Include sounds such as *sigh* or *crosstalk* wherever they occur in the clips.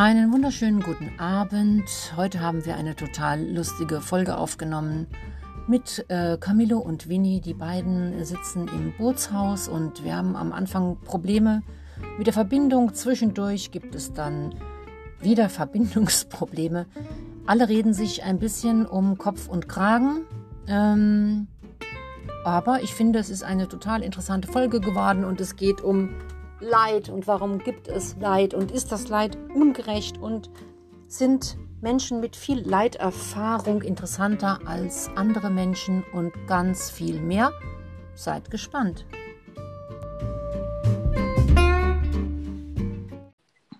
Einen wunderschönen guten Abend. Heute haben wir eine total lustige Folge aufgenommen mit äh, Camillo und Winnie. Die beiden sitzen im Bootshaus und wir haben am Anfang Probleme mit der Verbindung. Zwischendurch gibt es dann wieder Verbindungsprobleme. Alle reden sich ein bisschen um Kopf und Kragen. Ähm, aber ich finde, es ist eine total interessante Folge geworden und es geht um Leid und warum gibt es Leid und ist das Leid ungerecht und sind Menschen mit viel Leiterfahrung interessanter als andere Menschen und ganz viel mehr? Seid gespannt.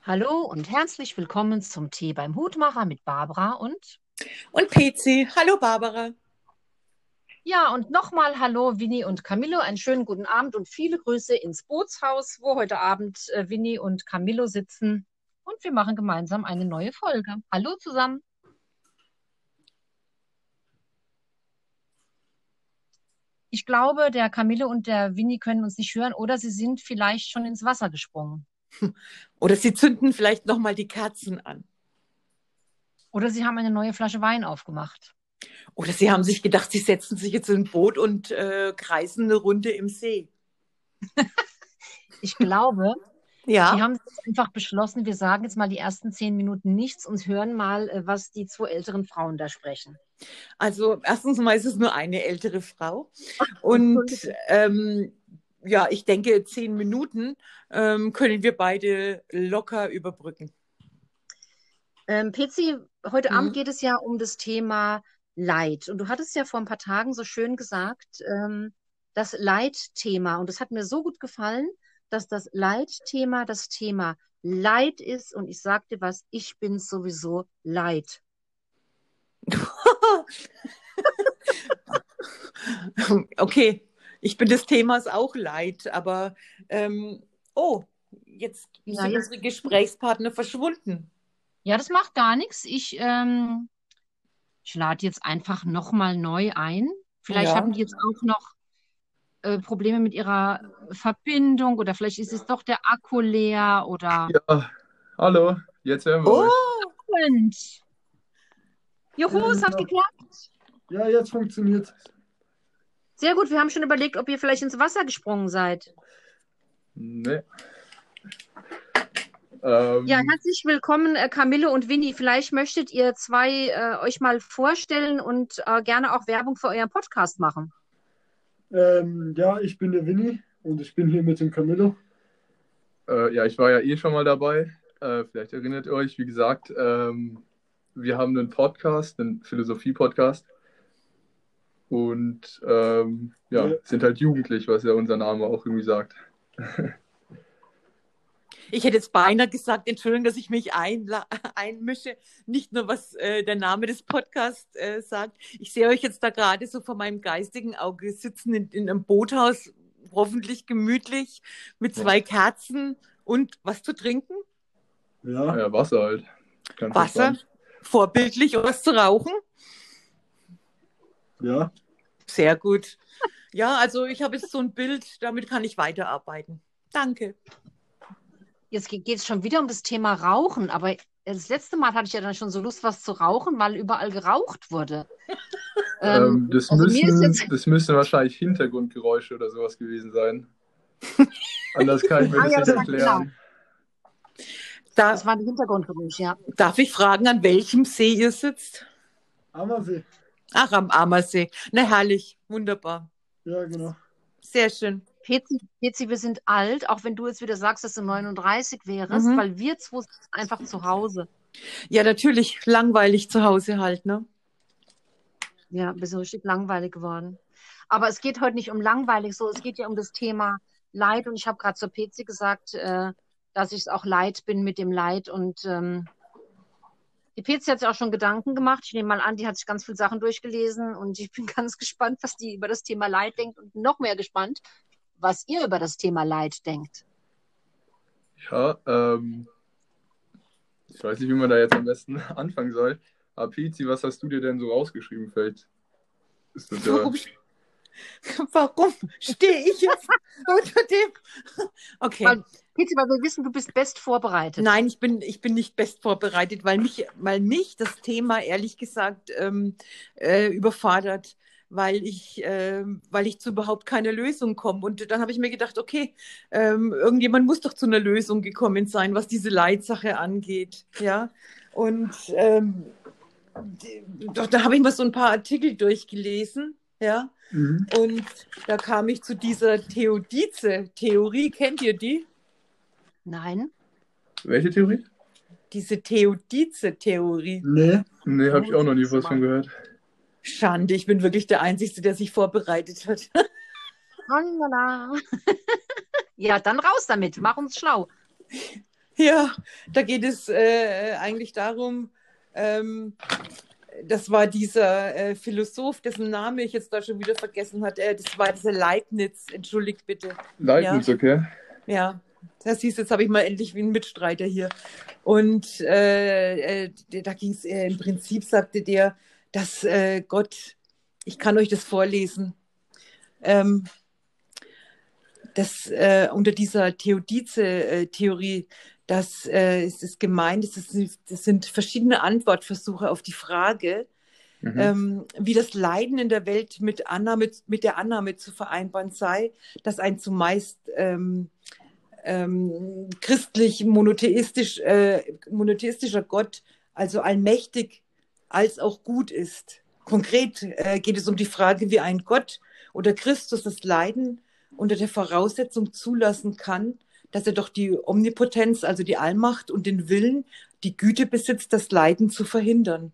Hallo und herzlich willkommen zum Tee beim Hutmacher mit Barbara und und Pezi. Hallo Barbara. Ja, und nochmal Hallo, Winnie und Camillo. Einen schönen guten Abend und viele Grüße ins Bootshaus, wo heute Abend äh, Winnie und Camillo sitzen. Und wir machen gemeinsam eine neue Folge. Hallo zusammen. Ich glaube, der Camillo und der Winnie können uns nicht hören oder sie sind vielleicht schon ins Wasser gesprungen. *laughs* Oder sie zünden vielleicht nochmal die Kerzen an. Oder sie haben eine neue Flasche Wein aufgemacht. Oder sie haben sich gedacht, sie setzen sich jetzt in ein Boot und äh, kreisen eine Runde im See. ich glaube, ja. die haben einfach beschlossen, wir sagen jetzt mal die ersten zehn Minuten nichts und hören mal, äh, was die zwei älteren Frauen da sprechen. Also erstens mal ist es nur eine ältere Frau. Und ähm, ja, ich denke, zehn Minuten ähm, können wir beide locker überbrücken. Ähm, Pezi, heute mhm. Abend geht es ja um das Thema Leid. Und du hattest ja vor ein paar Tagen so schön gesagt, ähm, das Leitthema. Und es hat mir so gut gefallen, dass das Leitthema das Thema Leid ist. Und ich sagte was, ich bin sowieso Leid. *laughs* okay, ich bin des Themas auch Leid, aber ähm, oh, jetzt ja, sind jetzt... unsere Gesprächspartner verschwunden. Ja, das macht gar nichts. Ich ähm, ich lade jetzt einfach nochmal neu ein. Vielleicht ja. haben die jetzt auch noch äh, Probleme mit ihrer Verbindung oder vielleicht ist es doch der Akku leer oder. Ja, hallo, jetzt hören wir. Oh, und. Juhu, es hat geklappt. Ja, jetzt funktioniert es. Sehr gut, wir haben schon überlegt, ob ihr vielleicht ins Wasser gesprungen seid. Nee. Ähm, ja, herzlich willkommen, äh, Camille und Winnie. Vielleicht möchtet ihr zwei äh, euch mal vorstellen und äh, gerne auch Werbung für euren Podcast machen. Ähm, ja, ich bin der Winnie und ich bin hier mit dem Camillo. Äh, ja, ich war ja eh schon mal dabei. Äh, vielleicht erinnert ihr euch, wie gesagt, ähm, wir haben einen Podcast, einen Philosophie-Podcast. Und ähm, ja, ja, sind halt jugendlich, was ja unser Name auch irgendwie sagt. *laughs* Ich hätte jetzt beinahe gesagt, Entschuldigung, dass ich mich *laughs* einmische. Nicht nur, was äh, der Name des Podcasts äh, sagt. Ich sehe euch jetzt da gerade so vor meinem geistigen Auge sitzen in, in einem Boothaus, hoffentlich gemütlich, mit zwei ja. Kerzen und was zu trinken? Ja, ja Wasser halt. Ganz Wasser, entspannt. vorbildlich und was zu rauchen? Ja. Sehr gut. Ja, also ich habe jetzt so ein Bild, damit kann ich weiterarbeiten. Danke. Jetzt geht es schon wieder um das Thema Rauchen, aber das letzte Mal hatte ich ja dann schon so Lust, was zu rauchen, weil überall geraucht wurde. *laughs* ähm, ähm, das, also müssen, jetzt... das müssen wahrscheinlich Hintergrundgeräusche oder sowas gewesen sein. *laughs* Anders kann ich mir ah, das ja, nicht erklären. Da, das war ein Hintergrundgeräusch, ja. Darf ich fragen, an welchem See ihr sitzt? Ammersee. Ach, am Ammersee. Na, herrlich. Wunderbar. Ja, genau. Sehr schön. Pezi, wir sind alt, auch wenn du jetzt wieder sagst, dass du 39 wärst, mhm. weil wir zwei sind einfach zu Hause. Ja, natürlich, langweilig zu Hause halt, ne? Ja, bist du richtig langweilig geworden. Aber es geht heute nicht um langweilig, so es geht ja um das Thema Leid und ich habe gerade zur Pezi gesagt, äh, dass ich es auch leid bin mit dem Leid und ähm, die Pezi hat sich auch schon Gedanken gemacht. Ich nehme mal an, die hat sich ganz viele Sachen durchgelesen und ich bin *laughs* ganz gespannt, was die über das Thema Leid denkt und noch mehr gespannt, was ihr über das Thema Leid denkt. Ja, ähm, ich weiß nicht, wie man da jetzt am besten *laughs* anfangen soll. Aber Pizi, was hast du dir denn so rausgeschrieben? Vielleicht ist das ja... Warum, *laughs* warum stehe ich jetzt *laughs* unter dem? Okay. Weil, Bitte, weil wir wissen, du bist best vorbereitet. Nein, ich bin, ich bin nicht best vorbereitet, weil mich, weil mich das Thema ehrlich gesagt ähm, äh, überfordert, weil ich, äh, weil ich zu überhaupt keiner Lösung komme. Und dann habe ich mir gedacht, okay, ähm, irgendjemand muss doch zu einer Lösung gekommen sein, was diese Leitsache angeht. Ja. Und ähm, doch, da habe ich mal so ein paar Artikel durchgelesen, ja. Mhm. Und da kam ich zu dieser Theodize-Theorie. Kennt ihr die? Nein. Welche Theorie? Diese Theodize-Theorie. Nee, nee, habe ich auch noch nie was von gehört. Schande, ich bin wirklich der Einzige, der sich vorbereitet hat. *laughs* ja, dann raus damit, mach uns schlau. Ja, da geht es äh, eigentlich darum, ähm, das war dieser äh, Philosoph, dessen Name ich jetzt da schon wieder vergessen hatte. Äh, das war dieser Leibniz, entschuldigt bitte. Leibniz, ja. okay. Ja, das hieß, jetzt habe ich mal endlich wie einen Mitstreiter hier. Und äh, äh da ging es äh, im Prinzip, sagte der, dass äh, Gott, ich kann euch das vorlesen, ähm, dass äh, unter dieser Theodice-Theorie, dass äh, es ist gemeint, es ist, das sind verschiedene Antwortversuche auf die Frage, mhm. ähm, wie das Leiden in der Welt mit, Annahme, mit der Annahme zu vereinbaren sei, dass ein zumeist ähm, ähm, christlich monotheistisch, äh, monotheistischer Gott, also allmächtig als auch gut ist. Konkret äh, geht es um die Frage, wie ein Gott oder Christus das Leiden unter der Voraussetzung zulassen kann, dass er doch die Omnipotenz, also die Allmacht und den Willen, die Güte besitzt, das Leiden zu verhindern.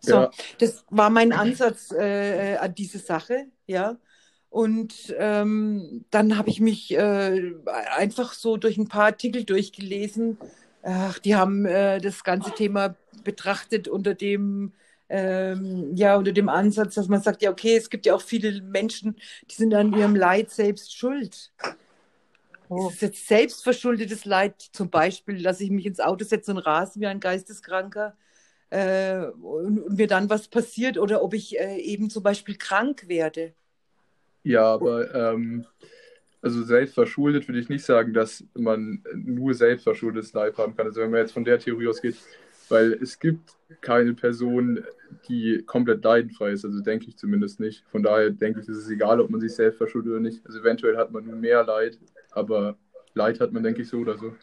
So, ja. das war mein Ansatz äh, an diese Sache, ja. Und ähm, dann habe ich mich äh, einfach so durch ein paar Artikel durchgelesen. Ach, die haben äh, das ganze Thema betrachtet unter dem ähm, ja unter dem Ansatz, dass man sagt, ja okay, es gibt ja auch viele Menschen, die sind an ihrem Leid selbst schuld. Oh. Es ist jetzt selbstverschuldetes Leid, zum Beispiel, dass ich mich ins Auto setze und rase wie ein Geisteskranker äh, und, und, mir dann was passiert oder ob ich äh, eben zum Beispiel krank werde. Ja, aber ähm, also selbstverschuldet würde ich nicht sagen, dass man nur selbstverschuldetes Leid haben kann. Also wenn man jetzt von der Theorie ausgeht, weil es gibt keine Person, die komplett leidenfrei ist, also denke ich zumindest nicht. Von daher denke ich, es ist egal, ob man sich selbst verschuldet oder nicht. Also eventuell hat man nur mehr Leid, aber Leid hat man, denke ich, so oder so.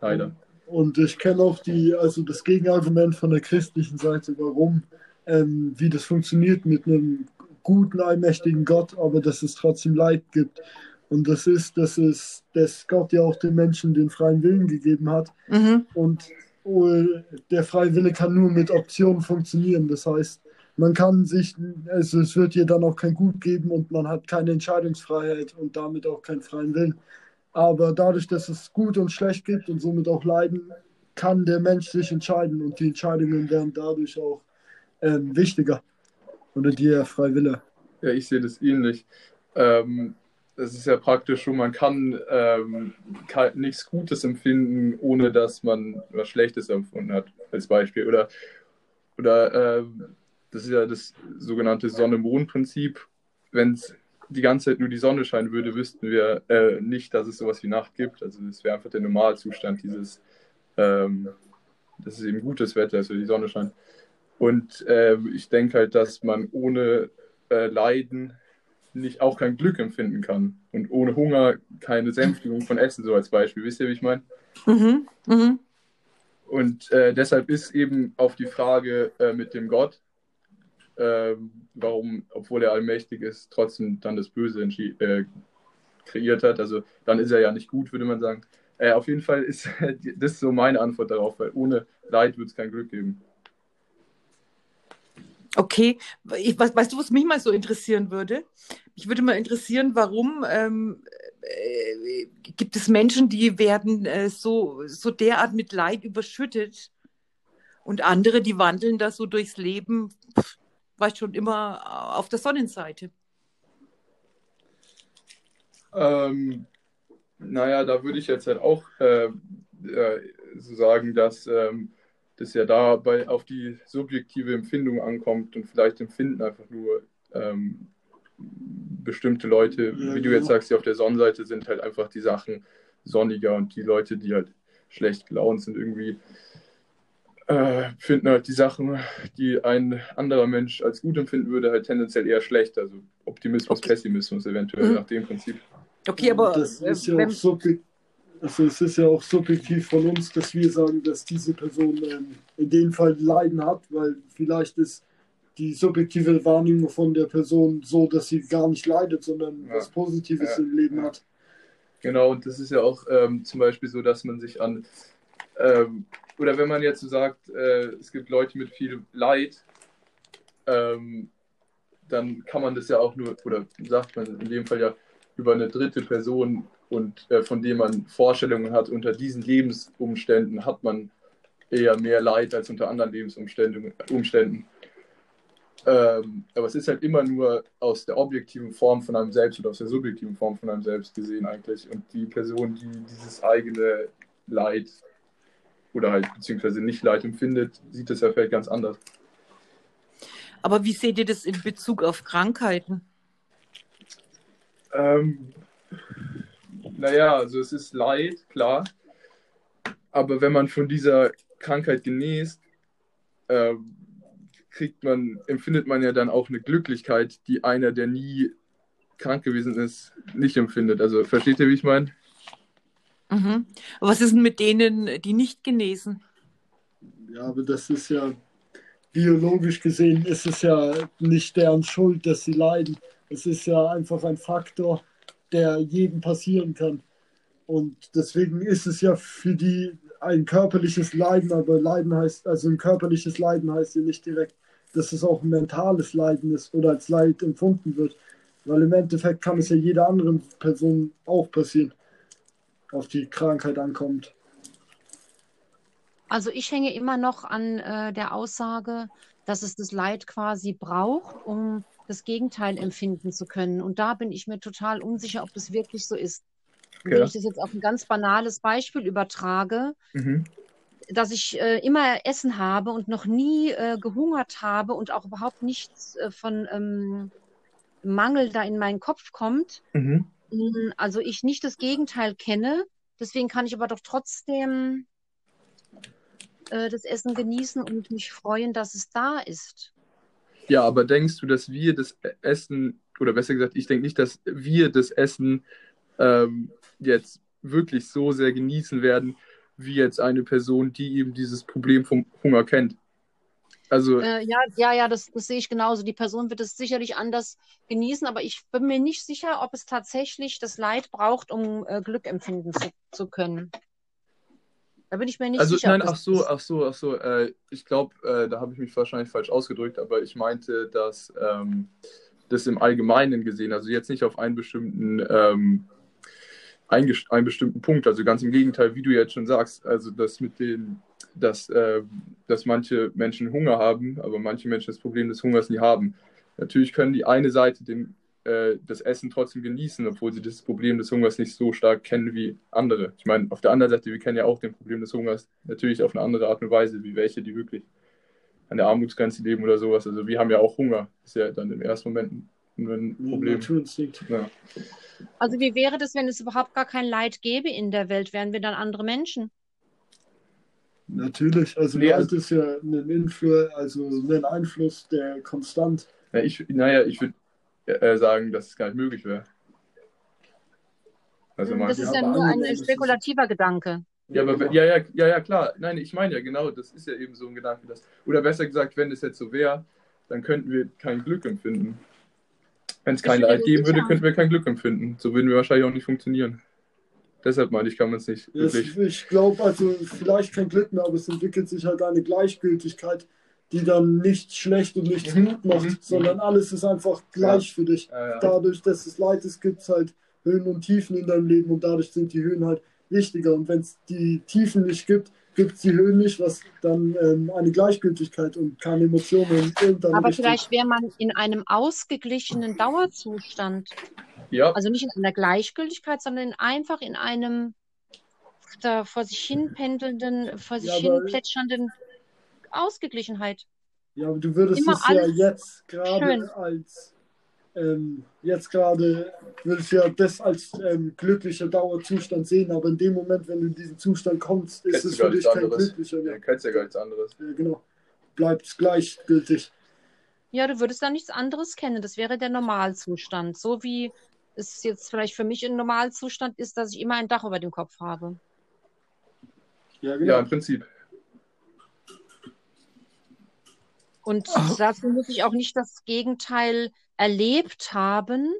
Leider. Und ich kenne auch die, also das Gegenargument von der christlichen Seite, warum, ähm, wie das funktioniert mit einem guten, allmächtigen Gott, aber dass es trotzdem Leid gibt. Und das ist, dass es, dass Gott ja auch den Menschen den freien Willen gegeben hat. Mhm. Und oh, der freie Wille kann nur mit Optionen funktionieren. Das heißt, man kann sich, also es wird dir dann auch kein Gut geben und man hat keine Entscheidungsfreiheit und damit auch keinen freien Willen. Aber dadurch, dass es gut und schlecht gibt und somit auch Leiden, kann der Mensch sich entscheiden und die Entscheidungen werden dadurch auch ähm, wichtiger. Oder der freie Wille. Ja, ich sehe das ähnlich. Ähm, es ist ja praktisch schon, man kann ähm, nichts Gutes empfinden, ohne dass man was Schlechtes empfunden hat, als Beispiel. Oder, oder äh, das ist ja das sogenannte Sonne-Mond-Prinzip. Wenn es die ganze Zeit nur die Sonne scheinen würde, wüssten wir äh, nicht, dass es sowas wie Nacht gibt. Also es wäre einfach der Normalzustand dieses, ähm, das ist eben gutes Wetter, also die Sonne scheint. Und äh, ich denke halt, dass man ohne äh, Leiden nicht auch kein Glück empfinden kann und ohne Hunger keine Sänftigung von Essen, so als Beispiel. Wisst ihr, wie ich meine? Mhm, mhm. Und äh, deshalb ist eben auf die Frage äh, mit dem Gott, äh, warum, obwohl er allmächtig ist, trotzdem dann das Böse äh, kreiert hat. Also dann ist er ja nicht gut, würde man sagen. Äh, auf jeden Fall ist *laughs* das so meine Antwort darauf, weil ohne Leid wird es kein Glück geben. Okay, ich, weißt du, was mich mal so interessieren würde? Ich würde mal interessieren, warum ähm, äh, gibt es Menschen, die werden äh, so, so derart mit Leid überschüttet und andere, die wandeln da so durchs Leben, pff, war schon immer auf der Sonnenseite. Ähm, naja, da würde ich jetzt halt auch äh, äh, so sagen, dass ähm, das ja dabei auf die subjektive Empfindung ankommt und vielleicht empfinden einfach nur ähm, bestimmte Leute, ja, wie du jetzt sagst, die auf der Sonnenseite sind, halt einfach die Sachen sonniger und die Leute, die halt schlecht gelaunt sind, irgendwie äh, finden halt die Sachen, die ein anderer Mensch als gut empfinden würde, halt tendenziell eher schlecht. Also Optimismus, okay. Pessimismus eventuell mhm. nach dem Prinzip. Okay, aber das ist ja auch subjektiv. Also es ist ja auch subjektiv von uns, dass wir sagen, dass diese Person ähm, in dem Fall Leiden hat, weil vielleicht ist die subjektive Wahrnehmung von der Person so, dass sie gar nicht leidet, sondern ja. was Positives ja. im Leben hat. Genau, und das ist ja auch ähm, zum Beispiel so, dass man sich an, ähm, oder wenn man jetzt so sagt, äh, es gibt Leute mit viel Leid, ähm, dann kann man das ja auch nur, oder sagt man in dem Fall ja über eine dritte Person und äh, von dem man Vorstellungen hat, unter diesen Lebensumständen hat man eher mehr Leid als unter anderen Lebensumständen. Umständen. Ähm, aber es ist halt immer nur aus der objektiven Form von einem selbst und aus der subjektiven Form von einem selbst gesehen eigentlich. Und die Person, die dieses eigene Leid oder halt beziehungsweise nicht Leid empfindet, sieht das ja vielleicht ganz anders. Aber wie seht ihr das in Bezug auf Krankheiten? Ähm, naja, also es ist Leid, klar. Aber wenn man von dieser Krankheit genießt, äh, kriegt man, empfindet man ja dann auch eine Glücklichkeit, die einer, der nie krank gewesen ist, nicht empfindet. Also versteht ihr, wie ich meine? Mhm. Was ist denn mit denen, die nicht genesen? Ja, aber das ist ja biologisch gesehen, ist es ja nicht deren Schuld, dass sie leiden. Es ist ja einfach ein Faktor, der jedem passieren kann. Und deswegen ist es ja für die ein körperliches Leiden, aber Leiden heißt, also ein körperliches Leiden heißt ja nicht direkt, dass es auch ein mentales Leiden ist oder als Leid empfunden wird. Weil im Endeffekt kann es ja jeder anderen Person auch passieren, auf die Krankheit ankommt. Also ich hänge immer noch an äh, der Aussage, dass es das Leid quasi braucht, um das Gegenteil empfinden zu können. Und da bin ich mir total unsicher, ob das wirklich so ist. Okay. Wenn ich das jetzt auf ein ganz banales Beispiel übertrage, mhm. dass ich äh, immer Essen habe und noch nie äh, gehungert habe und auch überhaupt nichts äh, von ähm, Mangel da in meinen Kopf kommt, mhm. Hm, also ich nicht das Gegenteil kenne, deswegen kann ich aber doch trotzdem äh, das Essen genießen und mich freuen, dass es da ist. Ja, aber denkst du, dass wir das Essen, oder besser gesagt, ich denke nicht, dass wir das Essen ähm, jetzt wirklich so sehr genießen werden, wie jetzt eine Person, die eben dieses Problem vom Hunger kennt. Also, äh, ja, ja, ja, das, das sehe ich genauso. Die Person wird es sicherlich anders genießen, aber ich bin mir nicht sicher, ob es tatsächlich das Leid braucht, um äh, Glück empfinden zu, zu können. Da bin ich mir nicht also, sicher. Nein, ach so, ach so, ach so. Äh, ich glaube, äh, da habe ich mich wahrscheinlich falsch ausgedrückt, aber ich meinte, dass ähm, das im Allgemeinen gesehen, also jetzt nicht auf einen bestimmten, ähm, einen, bestimmten Punkt, also ganz im Gegenteil, wie du jetzt schon sagst, also das mit den, dass, äh, dass manche Menschen Hunger haben, aber manche Menschen das Problem des Hungers nie haben. Natürlich können die eine Seite den äh, das Essen trotzdem genießen, obwohl sie das Problem des Hungers nicht so stark kennen wie andere. Ich meine, auf der anderen Seite, wir kennen ja auch den Problem des Hungers natürlich auf eine andere Art und Weise, wie welche, die wirklich an der Armutsgrenze leben oder sowas. Also wir haben ja auch Hunger. Ist ja dann im ersten Moment ein Problem. Ja. Also wie wäre das, wenn es überhaupt gar kein Leid gäbe in der Welt? Wären wir dann andere Menschen? Natürlich, also nee, Leid ist ja ein, Influ also ein Einfluss, der konstant. Ja, ich, naja, ich würde äh, sagen, dass es gar nicht möglich wäre. Also das ist ja nur ein spekulativer Gedanke. Ja, aber ja, ja, ja, ja, klar. Nein, ich meine ja genau, das ist ja eben so ein Gedanke, dass, oder besser gesagt, wenn es jetzt so wäre, dann könnten wir kein Glück empfinden. Wenn es kein Leid geben würde, könnten wir kein Glück empfinden. So würden wir wahrscheinlich auch nicht funktionieren. Deshalb meine ich, kann man es nicht wirklich. Ich glaube, also vielleicht kein Glück mehr, aber es entwickelt sich halt eine Gleichgültigkeit die dann nicht schlecht und nicht mhm. gut macht, mhm. sondern alles ist einfach gleich ja. für dich. Ja, ja. Dadurch, dass es Leid ist, gibt es halt Höhen und Tiefen in deinem Leben und dadurch sind die Höhen halt wichtiger. Und wenn es die Tiefen nicht gibt, gibt es die Höhen nicht, was dann ähm, eine Gleichgültigkeit und keine Emotionen in Aber Richtung. vielleicht wäre man in einem ausgeglichenen Dauerzustand. Ja. Also nicht in einer Gleichgültigkeit, sondern einfach in einem da vor sich hin pendelnden, vor sich hin plätschernden Ausgeglichenheit. Ja, aber du würdest Immer es ja jetzt gerade als ähm, jetzt gerade würdest du ja das als ähm, glücklicher Dauerzustand sehen, aber in dem Moment, wenn du in diesen Zustand kommst, ist Kennst es du für dich nichts kein anderes. glücklicher Ja, mehr. kennst ja gar nichts anderes. Ja, genau. Bleibt gleichgültig. Ja, du würdest da nichts anderes kennen. Das wäre der Normalzustand. So wie es jetzt vielleicht für mich ein Normalzustand ist, dass ich immer ein Dach über dem Kopf habe. Ja, genau. Ja, im Prinzip. Und dazu muss ich auch nicht das Gegenteil erlebt haben,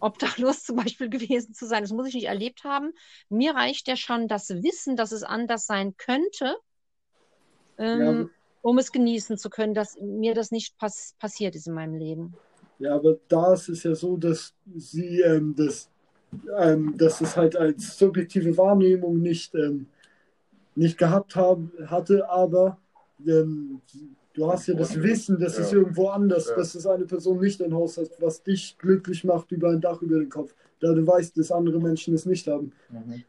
obdachlos *laughs* zum Beispiel gewesen zu sein. Das muss ich nicht erlebt haben. Mir reicht ja schon das Wissen, dass es anders sein könnte, ähm, Ja. um es genießen zu können, dass mir das nicht pass passiert ist in meinem Leben. Ja, aber da ist es ja so, dass sie ähm, das, ähm, dass es halt als subjektive Wahrnehmung nicht, ähm, nicht gehabt haben, hatte, aber ähm, du hast ja das Wissen, das ist Ja. irgendwo anders, Ja. dass es eine Person nicht ein Haus hat, was dich glücklich macht über ein Dach über den Kopf, da du weißt, dass andere Menschen es nicht haben.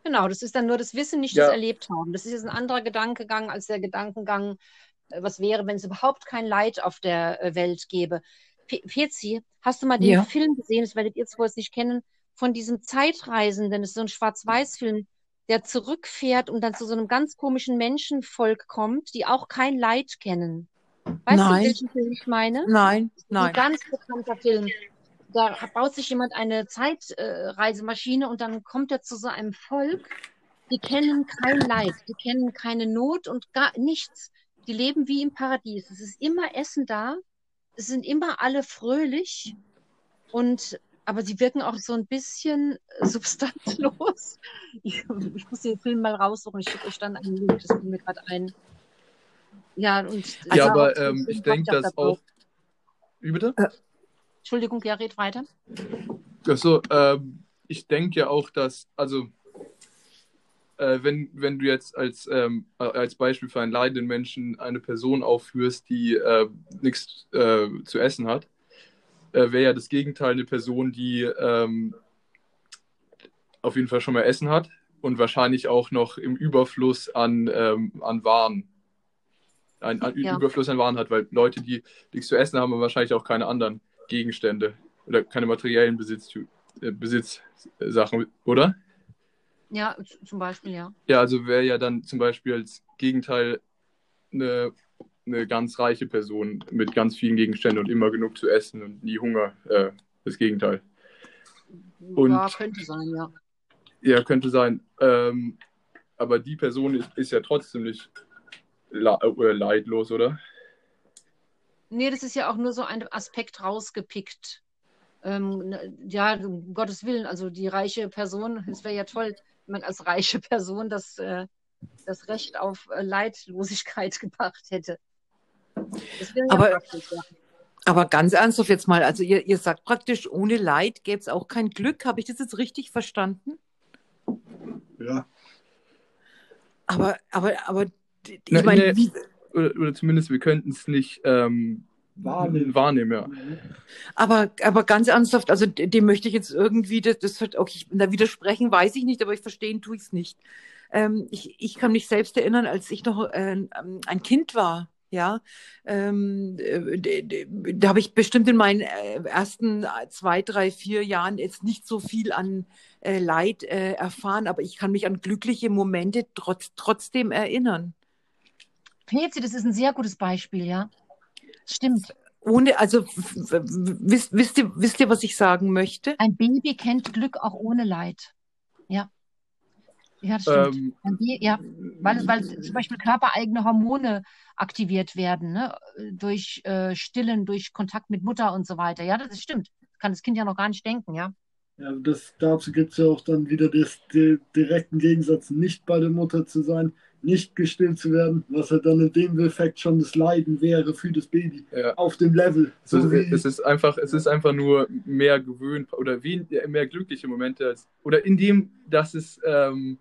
Genau, das ist dann nur das Wissen, nicht Ja. das Erlebt haben. Das ist jetzt ein anderer Gedankengang als der Gedankengang, äh, was wäre, wenn es überhaupt kein Leid auf der äh, Welt gäbe. Pe- Pezi, hast du mal den Ja. Film gesehen, das werdet ihr zwar jetzt nicht kennen, von diesem Zeitreisenden, das ist so ein Schwarz-Weiß-Film, der zurückfährt und dann zu so einem ganz komischen Menschenvolk kommt, die auch kein Leid kennen. Weißt Nein. du, welchen Film ich meine? Nein, Ein nein. ganz bekannter Film. Da baut sich jemand eine Zeitreisemaschine und dann kommt er zu so einem Volk, die kennen kein Leid, die kennen keine Not und gar nichts. Die leben wie im Paradies. Es ist immer Essen da, es sind immer alle fröhlich und aber sie wirken auch so ein bisschen *laughs* substanzlos. Ich, ich muss den Film mal raussuchen. Ich schicke euch dann einen Link, das mir gerade ein. Ja, und Ja, also aber auch so ähm, ich denke, dass auch. Wie bitte? Entschuldigung, ja, red weiter. Achso, ähm, ich denke ja auch, dass, also, äh, wenn, wenn du jetzt als, ähm, äh, als Beispiel für einen leidenden Menschen eine Person aufführst, die äh, nichts äh, zu essen hat, äh, wäre ja das Gegenteil eine Person, die ähm, auf jeden Fall schon mal Essen hat und wahrscheinlich auch noch im Überfluss an, ähm, an Waren. Ein, ein Ja. Überfluss an Waren hat, weil Leute, die nichts zu essen haben, haben wahrscheinlich auch keine anderen Gegenstände oder keine materiellen Besitz, äh, Besitzsachen, oder? Ja, zum Beispiel, ja. Ja, also wäre ja dann zum Beispiel als Gegenteil eine, eine ganz reiche Person mit ganz vielen Gegenständen und immer genug zu essen und nie Hunger. Äh, das Gegenteil. Und- ja, könnte sein, ja. Ja, könnte sein. Ähm, aber die Person ist, ist ja trotzdem nicht äh, leidlos, oder? Nee, das ist ja auch nur so ein Aspekt rausgepickt. Ähm, ne, ja, um Gottes Willen, also die reiche Person, es wäre ja toll, wenn man als reiche Person das, äh, das Recht auf äh, Leidlosigkeit *laughs* gebracht hätte. Ja Aber- ja. Aber ganz ernsthaft jetzt mal, also ihr, ihr sagt praktisch, ohne Leid gäbe es auch kein Glück. Habe ich das jetzt richtig verstanden? Ja. Aber, aber, aber, ich Na, meine, nee. wie, Oder, oder zumindest wir könnten es nicht ähm, Wahrnehmen. wahrnehmen ja. aber, aber ganz ernsthaft, also dem möchte ich jetzt irgendwie, das, das wird, okay, ich, da widersprechen weiß ich nicht, aber ich verstehen tue ich es nicht. Ähm, ich, ich kann mich selbst erinnern, als ich noch äh, ein Kind war, ja, ähm, äh, da habe ich bestimmt in meinen äh, ersten zwei, drei, vier Jahren jetzt nicht so viel an äh, Leid äh, erfahren, aber ich kann mich an glückliche Momente trotz, trotzdem erinnern. Pezi, das ist ein sehr gutes Beispiel, ja. Stimmt. Ohne, also wisst, wisst, ihr, wisst ihr, was ich sagen möchte? Ein Baby kennt Glück auch ohne Leid. Ja. Ja, das stimmt. Ähm, ja. Weil, weil zum Beispiel körpereigene Hormone aktiviert werden, ne? Durch äh, Stillen, durch Kontakt mit Mutter und so weiter. Ja, das stimmt. Kann das Kind ja noch gar nicht denken, ja. Ja, das, dazu gibt es ja auch dann wieder das, den direkten Gegensatz, nicht bei der Mutter zu sein, nicht gestillt zu werden, was halt dann in dem Effekt schon das Leiden wäre für das Baby ja. auf dem Level. So, es ist einfach, es ist einfach nur mehr gewöhnt oder wen, mehr glückliche Momente als oder in dem, dass es ähm,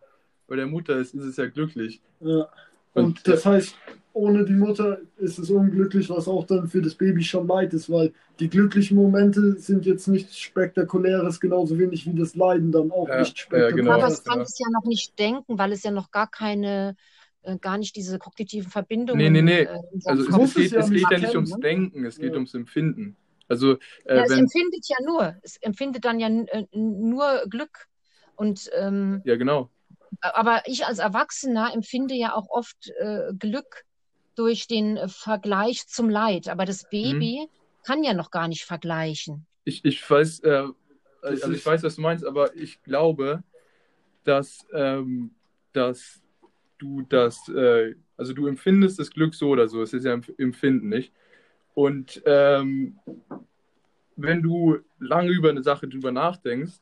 bei der Mutter ist, ist es ja glücklich. ja. Und das heißt, ohne die Mutter ist es unglücklich, was auch dann für das Baby schon Leid ist, weil die glücklichen Momente sind jetzt nichts Spektakuläres, genauso wenig wie das Leiden dann auch Ja, nicht ja, spektakulär genau. Aber es kann es ja noch nicht denken, weil es ja noch gar keine, äh, gar nicht diese kognitiven Verbindungen Nee, nee, nee. äh, Also es, es, geht, ja es nicht geht ja nicht ums ne? Denken, es geht Ja. ums Empfinden. Also, äh, ja, es empfindet ja nur, es empfindet dann ja äh, nur Glück. Und ähm, ja, genau. Aber ich als Erwachsener empfinde ja auch oft äh, Glück durch den Vergleich zum Leid. Aber das Baby mhm. kann ja noch gar nicht vergleichen. Ich, ich weiß, äh, also ich weiß, was du meinst, aber ich glaube, dass, ähm, dass du das, äh, also du empfindest das Glück so oder so, es ist ja Empfinden, nicht? Und ähm, wenn du lange über eine Sache drüber nachdenkst,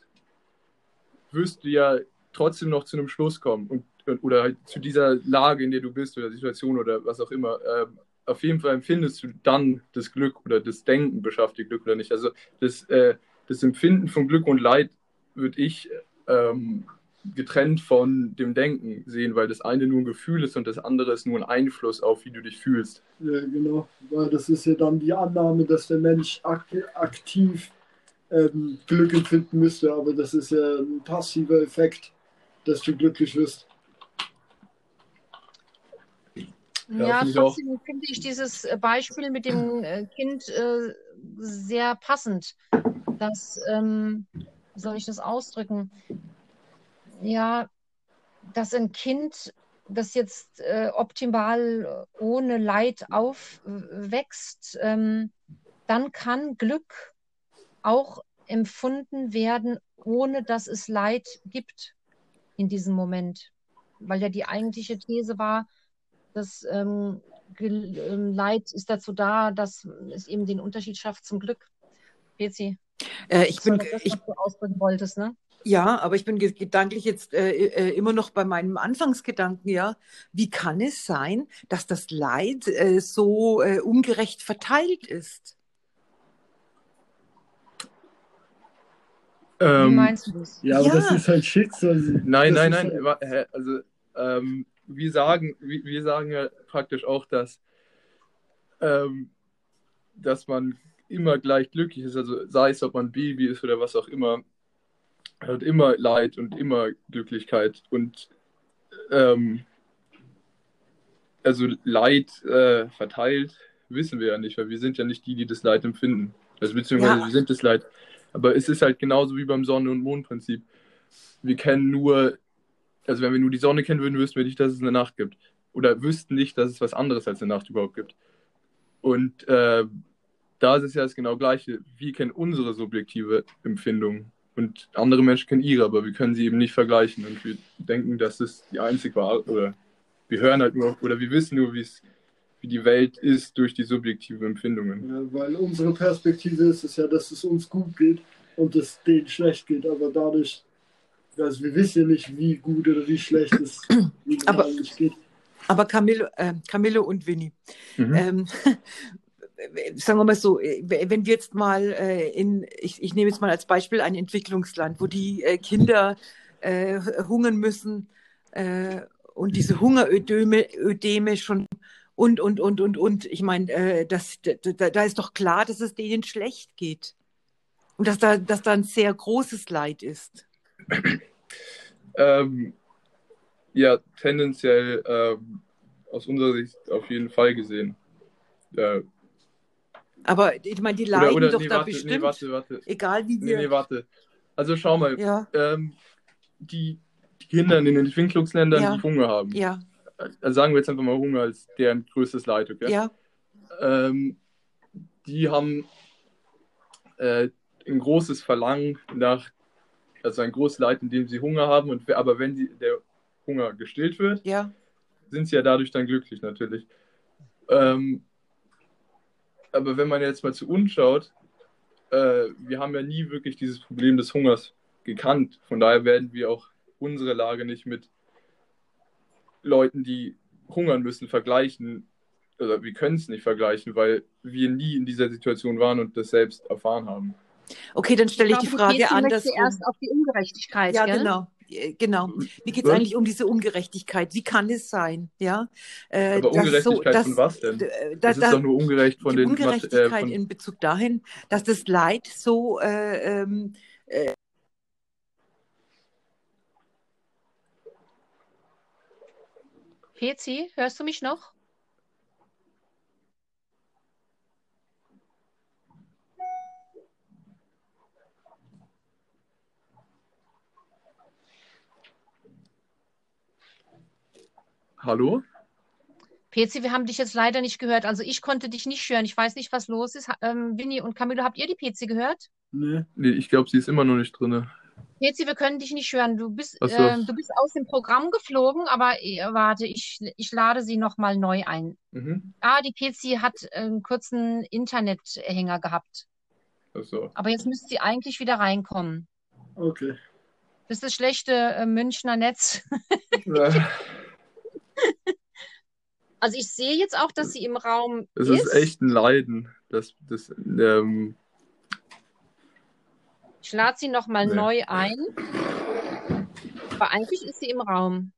wirst du ja trotzdem noch zu einem Schluss kommen und, oder halt zu dieser Lage, in der du bist oder Situation oder was auch immer. Äh, auf jeden Fall empfindest du dann das Glück oder das Denken beschafft dir Glück oder nicht. Also das, äh, das Empfinden von Glück und Leid würde ich ähm, getrennt von dem Denken sehen, weil das eine nur ein Gefühl ist und das andere ist nur ein Einfluss auf, wie du dich fühlst. Ja, genau. Weil das ist ja dann die Annahme, dass der Mensch ak aktiv ähm, Glück empfinden müsste, aber das ist ja ein passiver Effekt, dass du glücklich wirst. Ja, ja trotzdem finde ich dieses Beispiel mit dem äh, Kind äh, sehr passend. Das, ähm, wie soll ich das ausdrücken? Ja, dass ein Kind, das jetzt äh, optimal ohne Leid aufwächst, ähm, dann kann Glück auch empfunden werden, ohne dass es Leid gibt in diesem Moment. Weil ja die eigentliche These war, dass ähm, ähm Leid ist dazu da, dass es eben den Unterschied schafft zum Glück. Betsy. Äh, ich bin, das, ich, was du ausdrücken wolltest, ne? Ja, aber ich bin gedanklich jetzt äh, äh, immer noch bei meinem Anfangsgedanken, ja. Wie kann es sein, dass das Leid äh, so äh, ungerecht verteilt ist? Ähm, Wie meinst du das? Ja, aber ja. das ist halt Schicksal. Nein, das nein, nein. Halt... Also, ähm, wir, sagen, wir, wir sagen ja praktisch auch, dass, ähm, dass man immer gleich glücklich ist. Also sei es, ob man Baby ist oder was auch immer hat immer Leid und immer Glücklichkeit und ähm, also Leid äh, verteilt wissen wir ja nicht, weil wir sind ja nicht die, die das Leid empfinden. Also beziehungsweise ja. wir sind das Leid. Aber es ist halt genauso wie beim Sonne- und Mondprinzip. Wir kennen nur, also wenn wir nur die Sonne kennen würden, wüssten wir nicht, dass es eine Nacht gibt. Oder wüssten nicht, dass es was anderes als eine Nacht überhaupt gibt. Und äh, da ist es ja das genau gleiche. Wir kennen unsere subjektive Empfindung und andere Menschen kennen ihre, aber wir können sie eben nicht vergleichen und wir denken, dass es die einzig war oder wir hören halt nur oder wir wissen nur, wie es wie die Welt ist durch die subjektiven Empfindungen. Ja, weil unsere Perspektive ist es ja, dass es uns gut geht und es denen schlecht geht, aber dadurch, also wir wissen ja nicht, wie gut oder wie schlecht es *clears throat* aber, geht. Aber Camille, äh, Camille und Winnie, mhm. ähm, sagen wir mal so, äh, wenn wir jetzt mal äh, in, ich, ich nehme jetzt mal als Beispiel ein Entwicklungsland, wo die äh, Kinder äh, hungern müssen äh, und diese Hungerödeme Ödeme schon und, und, und, und, und. Ich meine, äh, das, da, da ist doch klar, dass es denen schlecht geht. Und dass da, dass da ein sehr großes Leid ist. Ähm, ja, tendenziell ähm, aus unserer Sicht auf jeden Fall gesehen. Äh, aber ich meine, die leiden oder, oder, doch nee, da warte, bestimmt. Nee, warte, warte. Egal wie wir. Nee, nee, warte. Also schau mal, ja. ähm, die, die, Kinder in den Entwicklungsländern, ja. die Hunger haben. Ja. Also sagen wir jetzt einfach mal Hunger als deren größtes Leid, okay? Ja. Ähm, die haben äh, ein großes Verlangen nach, also ein großes Leid, in dem sie Hunger haben, und aber wenn sie, der Hunger gestillt wird, ja. sind sie ja dadurch dann glücklich natürlich. Ähm, aber wenn man jetzt mal zu uns schaut, äh, wir haben ja nie wirklich dieses Problem des Hungers gekannt. Von daher werden wir auch unsere Lage nicht mit Leuten, die hungern müssen, vergleichen. Oder wir können es nicht vergleichen, weil wir nie in dieser Situation waren und das selbst erfahren haben. Okay, dann stelle ich, ich, die Frage anders. Erst auf die Ungerechtigkeit. Ja, gell? genau. Äh, genau. Mir geht es eigentlich um diese Ungerechtigkeit. Wie kann es sein? Ja? Äh, Aber Ungerechtigkeit so, dass, von was denn? Äh, das ist doch nur ungerecht von die den Ungerechtigkeit äh, von... in Bezug dahin, dass das Leid so äh, ähm, äh, Pezi, hörst du mich noch? Hallo? PC, wir haben dich jetzt leider nicht gehört. Also ich konnte dich nicht hören. Ich weiß nicht, was los ist. Ähm, Winnie und Camilo, habt ihr die PC gehört? Nee. Nee, ich glaube, sie ist immer noch nicht drin. PC, wir können dich nicht hören. Du bist, Ach so. ähm, du bist aus dem Programm geflogen, aber äh, warte, ich, ich lade sie nochmal neu ein. Mhm. Ah, die PC hat einen kurzen Internethänger gehabt. Achso. Aber jetzt müsste sie eigentlich wieder reinkommen. Okay. Das ist das schlechte äh, Münchner Netz. *laughs* Also ich sehe jetzt auch, dass sie im Raum Es ist. ist echt ein Leiden. Das, das, ähm, Ich lade sie nochmal Nee. neu ein. Aber eigentlich ist sie im Raum.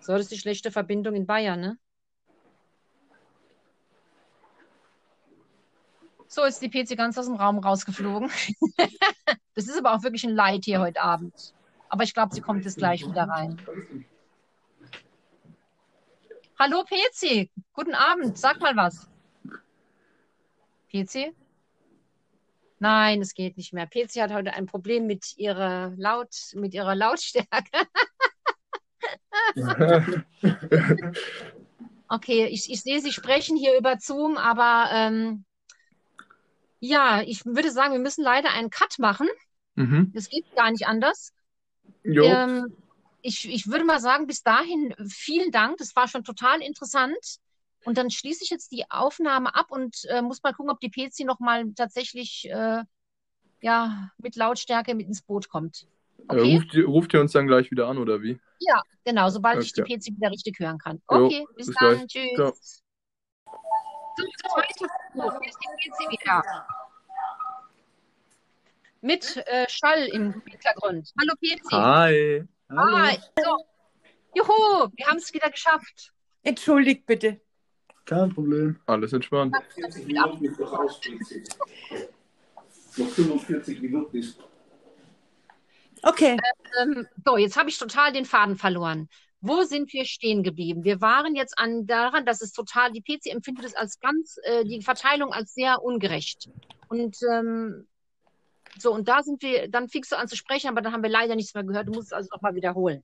So, das ist die schlechte Verbindung in Bayern, ne? So, ist die PC ganz aus dem Raum rausgeflogen. *laughs* Das ist aber auch wirklich ein Leid hier heute Abend. Aber ich glaube, sie kommt jetzt gleich wieder rein. Hallo PC, guten Abend, sag mal was. PC? Nein, es geht nicht mehr. PC hat heute ein Problem mit ihrer Laut, mit ihrer Lautstärke. *laughs* Okay, ich, ich sehe, Sie sprechen hier über Zoom, aber ähm, ja, ich würde sagen, wir müssen leider einen Cut machen. mhm. Das geht gar nicht anders. Jo. Ähm, ich, ich würde mal sagen, bis dahin vielen Dank. Das war schon total interessant. Und dann schließe ich jetzt die Aufnahme ab und äh, muss mal gucken, ob die PC noch mal tatsächlich äh, ja, mit Lautstärke mit ins Boot kommt. Äh, Okay? ruft, ihr, ruft ihr uns dann gleich wieder an, oder wie? Ja, genau, sobald ich die Okay. PC wieder richtig hören kann. Jo, Okay, bis bis dann. gleich. Tschüss. Ciao. So. Hier ist die PC wieder. Mit äh, Schall im Hintergrund. Hallo PC. Hi. Ah, so. Juhu, wir haben es wieder geschafft. Entschuldigt bitte. Kein Problem. Alles entspannt. Minuten ist doch ausschließlich. Noch 45 Minuten ist. Okay. Ähm, so, jetzt habe ich total den Faden verloren. Wo sind wir stehen geblieben? Wir waren jetzt an daran, dass es total, die PC empfindet es als ganz, äh, die Verteilung als sehr ungerecht. Und ähm, so, und da sind wir, dann fingst du an zu sprechen, aber dann haben wir leider nichts mehr gehört. Du musst es also nochmal wiederholen.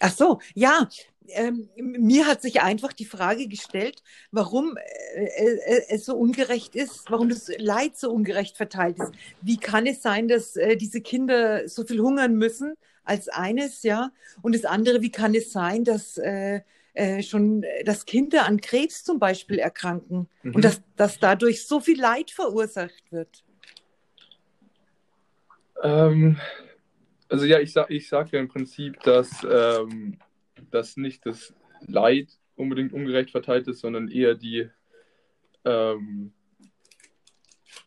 Ach so, ja. Ähm, mir hat sich einfach die Frage gestellt, warum äh, äh, es so ungerecht ist, warum das Leid so ungerecht verteilt ist. Wie kann es sein, dass äh, diese Kinder so viel hungern müssen als eines, ja? Und das andere, wie kann es sein, dass äh, äh, schon, äh, dass Kinder an Krebs zum Beispiel erkranken Mhm. und dass, dass dadurch so viel Leid verursacht wird? Ähm, also ja, ich sag, ich sag ja im Prinzip, dass, ähm, dass nicht das Leid unbedingt ungerecht verteilt ist, sondern eher die ähm,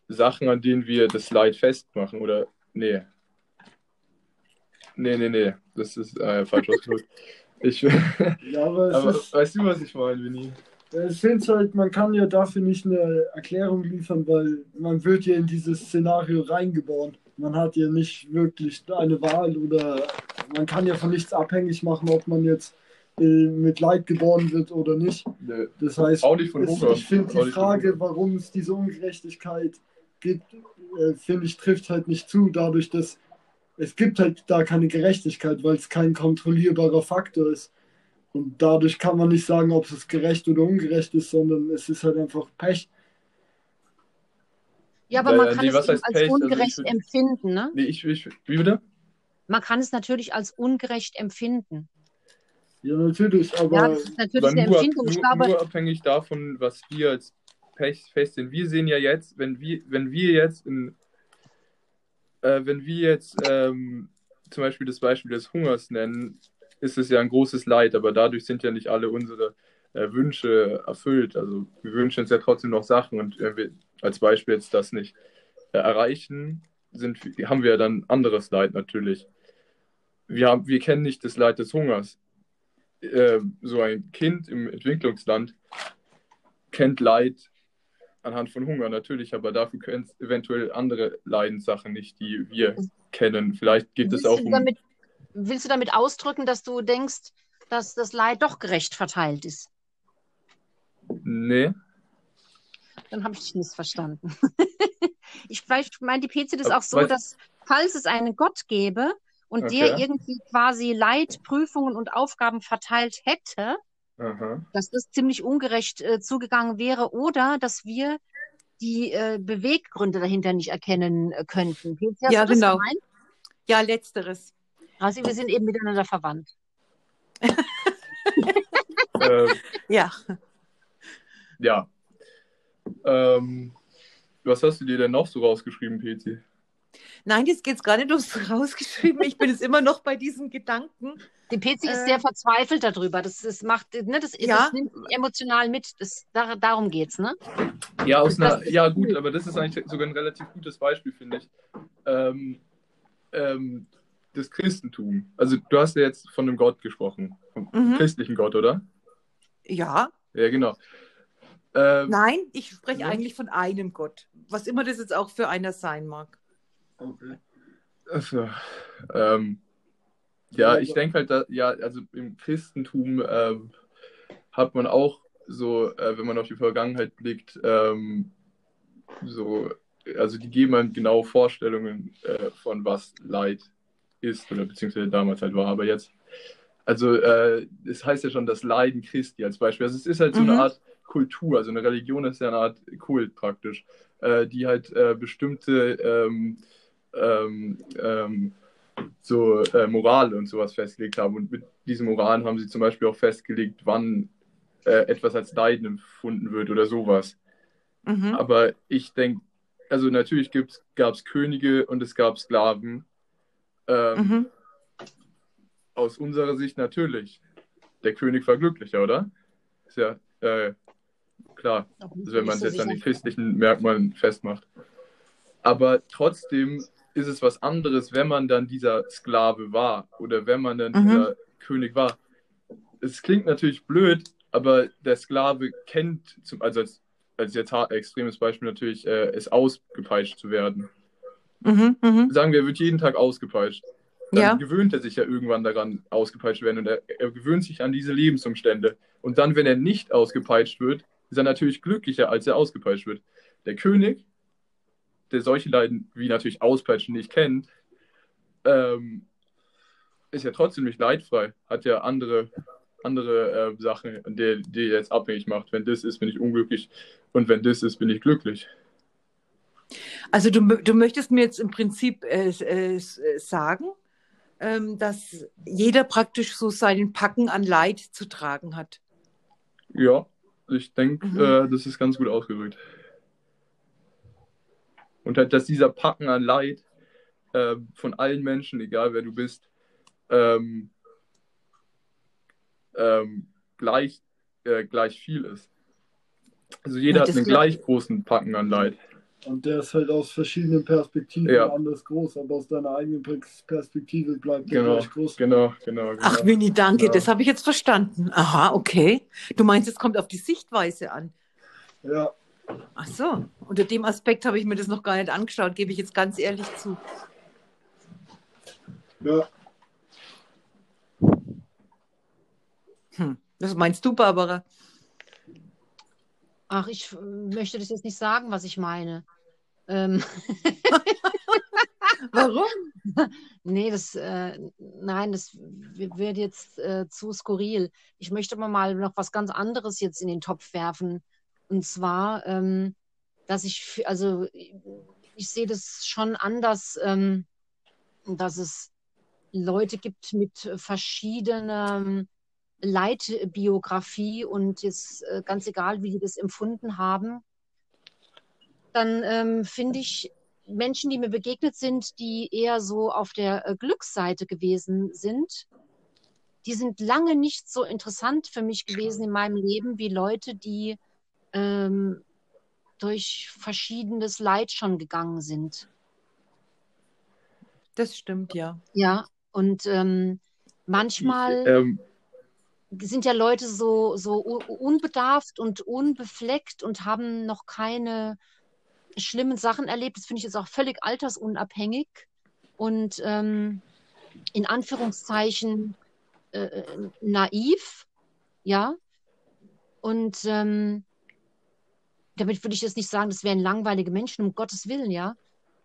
Sachen, an denen wir das Leid festmachen. Oder nee. Nee, nee, nee. Das ist äh, falsch ausgedrückt. *laughs* Ich, *laughs* Ja, aber aber ist, weißt du, was ich meine, Vinny? ich finde halt, man kann ja dafür nicht eine Erklärung liefern, weil man wird ja in dieses Szenario reingeboren. Man hat ja nicht wirklich eine Wahl oder man kann ja von nichts abhängig machen, ob man jetzt äh, mit Leid geboren wird oder nicht. Nee. Das heißt, Auch nicht von es, Hunger. ich finde die Frage, warum es diese Ungerechtigkeit gibt, äh, finde ich, trifft halt nicht zu, dadurch, dass es gibt halt da keine Gerechtigkeit, weil es kein kontrollierbarer Faktor ist. Und dadurch kann man nicht sagen, ob es gerecht oder ungerecht ist, sondern es ist halt einfach Pech. Ja, aber man kann nee, es als Pech? Also ich ungerecht würd- empfinden, ne? Nee, ich, ich, wie bitte? Man kann es natürlich als ungerecht empfinden. Ja, natürlich, aber Ja, das ist natürlich Aber eine nur, Empfindung. Ich nur, glaube, nur abhängig davon, was wir als Pech festsehen. Wir sehen ja jetzt, wenn wir, wenn wir jetzt in, äh, wenn wir jetzt ähm, zum Beispiel das Beispiel des Hungers nennen, ist es ja ein großes Leid, aber dadurch sind ja nicht alle unsere äh, Wünsche erfüllt. Also wir wünschen uns ja trotzdem noch Sachen und äh, wir, als Beispiel jetzt das nicht äh, erreichen, sind, haben wir dann anderes Leid natürlich. Wir, haben, wir kennen nicht das Leid des Hungers äh, so ein Kind im Entwicklungsland kennt Leid anhand von Hunger natürlich, aber dafür können es eventuell andere Leidenssachen nicht, die wir kennen. Vielleicht geht es willst auch du um. damit, willst du damit ausdrücken, dass du denkst, dass das Leid doch gerecht verteilt ist? Nee, Dann habe *laughs* ich dich missverstanden. ich vielleicht meine die PC das Aber auch so, dass falls es einen Gott gäbe und Okay. der irgendwie quasi Leitprüfungen und Aufgaben verteilt hätte, Aha. dass das ziemlich ungerecht äh, zugegangen wäre oder dass wir die äh, Beweggründe dahinter nicht erkennen äh, könnten. Hast Ja, genau. gemeint? Ja, letzteres. Also wir sind eben miteinander verwandt. *laughs* äh, Ja. ja. Ähm, was hast du dir denn noch so rausgeschrieben, PC? Nein, jetzt geht's gar nicht ums *laughs* rausgeschrieben. Ich bin jetzt immer noch bei diesem Gedanken. Die PC ist Äh, sehr verzweifelt darüber. Das, das macht, ne, das, Ja. das nimmt emotional mit. Das, da, darum geht's, ne? Ja, aus einer, ist ja gut, aber das ist eigentlich sogar ein relativ gutes Beispiel, finde ich. Ähm, ähm, das Christentum. Also du hast ja jetzt von einem Gott gesprochen, vom Mhm. christlichen Gott, oder? Ja. Ja, genau. Ähm, Nein, ich spreche Ja. eigentlich von einem Gott. Was immer das jetzt auch für einer sein mag. Okay. Also, ähm, ja, ich denke halt, da, ja, also im Christentum ähm, hat man auch so, äh, wenn man auf die Vergangenheit blickt, ähm, so, also die geben einem genau Vorstellungen äh, von was Leid ist oder beziehungsweise damals halt war, aber jetzt, also äh, es heißt ja schon das Leiden Christi als Beispiel. Also es ist halt so Mhm. eine Art Kultur, also eine Religion ist ja eine Art Kult praktisch, äh, die halt äh, bestimmte ähm, ähm, ähm, so äh, Moral und sowas festgelegt haben. Und mit diesen Moralen haben sie zum Beispiel auch festgelegt, wann äh, etwas als Leiden empfunden wird oder sowas. Mhm. Aber ich denke, also natürlich gab es Könige und es gab Sklaven. Ähm, Mhm. Aus unserer Sicht natürlich. Der König war glücklicher, oder? Ist ja äh, klar. Also wenn man es jetzt an die christlichen Merkmalen festmacht. Aber trotzdem ist es was anderes, wenn man dann dieser Sklave war oder wenn man dann Mhm. dieser König war. Es klingt natürlich blöd, aber der Sklave kennt, zum, also als, als jetzt extremes Beispiel natürlich, äh, es ausgepeitscht zu werden. Mhm. Mhm. Sagen wir, er wird jeden Tag ausgepeitscht. Dann Ja. gewöhnt er sich ja irgendwann daran, ausgepeitscht zu werden und er, er gewöhnt sich an diese Lebensumstände. Und dann, wenn er nicht ausgepeitscht wird, ist er natürlich glücklicher, als er ausgepeitscht wird. Der König, der solche Leiden wie natürlich Auspeitschen nicht kennt, ähm, ist ja trotzdem nicht leidfrei, hat ja andere, andere äh, Sachen, die, die er jetzt abhängig macht. Wenn das ist, bin ich unglücklich und wenn das ist, bin ich glücklich. Also du, du möchtest mir jetzt im Prinzip äh, äh, äh, sagen, ähm, dass jeder praktisch so seinen Packen an Leid zu tragen hat. Ja, ich denke, Mhm. äh, das ist ganz gut ausgedrückt. Und halt, dass dieser Packen an Leid äh, von allen Menschen, egal wer du bist, ähm, ähm, gleich, äh, gleich viel ist. Also jeder hat einen gleich großen Packen an Leid. Und der ist halt aus verschiedenen Perspektiven Ja. anders groß, aber aus deiner eigenen Perspektive bleibt der Genau, gleich groß. genau, genau, genau. Ach, Winnie, danke, Ja. das habe ich jetzt verstanden. Aha, okay. Du meinst, es kommt auf die Sichtweise an. Ja, Ach so, unter dem Aspekt habe ich mir das noch gar nicht angeschaut, gebe ich jetzt ganz ehrlich zu. ja. Hm. Was meinst du, Barbara? Ach, ich äh, möchte das jetzt nicht sagen, was ich meine. Ähm, *laughs* Warum? nee, das, äh, nein, das wird jetzt äh, zu skurril. Ich möchte aber mal noch was ganz anderes jetzt in den Topf werfen. Und zwar, ähm, dass ich, also ich, sehe das schon anders, ähm, dass es Leute gibt mit verschiedener Leitbiografie und jetzt äh, ganz egal, wie die das empfunden haben, dann ähm, finde ich Menschen, die mir begegnet sind, die eher so auf der äh, Glücksseite gewesen sind, die sind lange nicht so interessant für mich gewesen in meinem Leben wie Leute, die ähm, durch verschiedenes Leid schon gegangen sind. Das stimmt, ja. Ja, und ähm, manchmal Ich, ähm, sind ja Leute so, so unbedarft und unbefleckt und haben noch keine schlimmen Sachen erlebt. Das finde ich jetzt auch völlig altersunabhängig und ähm, in Anführungszeichen äh, äh, naiv, ja. Und ähm, damit würde ich jetzt nicht sagen, das wären langweilige Menschen, um Gottes Willen, ja.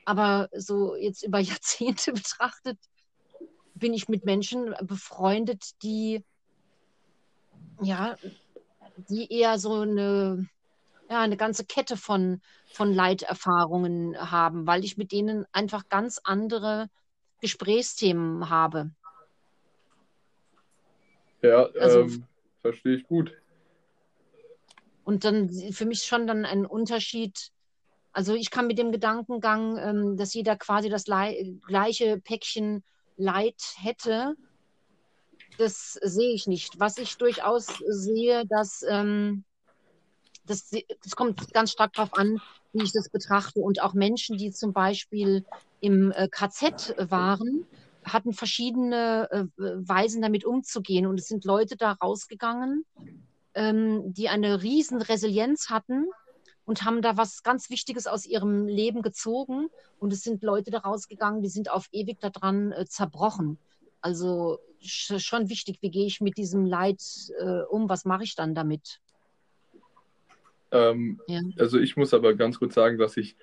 Aber so jetzt über *laughs* Jahrzehnte betrachtet, bin ich mit Menschen befreundet, die ja, die eher so eine, ja, eine ganze Kette von, von Leiterfahrungen haben, weil ich mit denen einfach ganz andere Gesprächsthemen habe. Ja, also, ähm, verstehe ich gut. Und dann für mich schon dann ein Unterschied. Also ich kann mit dem Gedankengang, ähm, dass jeder quasi das gleiche Päckchen Leid hätte, das sehe ich nicht. Was ich durchaus sehe, dass ähm, das, das kommt ganz stark darauf an, wie ich das betrachte. Und auch Menschen, die zum Beispiel im äh, KZ waren, hatten verschiedene äh, Weisen damit umzugehen. Und es sind Leute da rausgegangen, ähm, die eine riesen Resilienz hatten und haben da was ganz Wichtiges aus ihrem Leben gezogen. Und es sind Leute da rausgegangen, die sind auf ewig daran äh, zerbrochen. Also schon wichtig, wie gehe ich mit diesem Leid äh, um, was mache ich dann damit? Ähm, ja. Also ich muss aber ganz kurz sagen, dass ich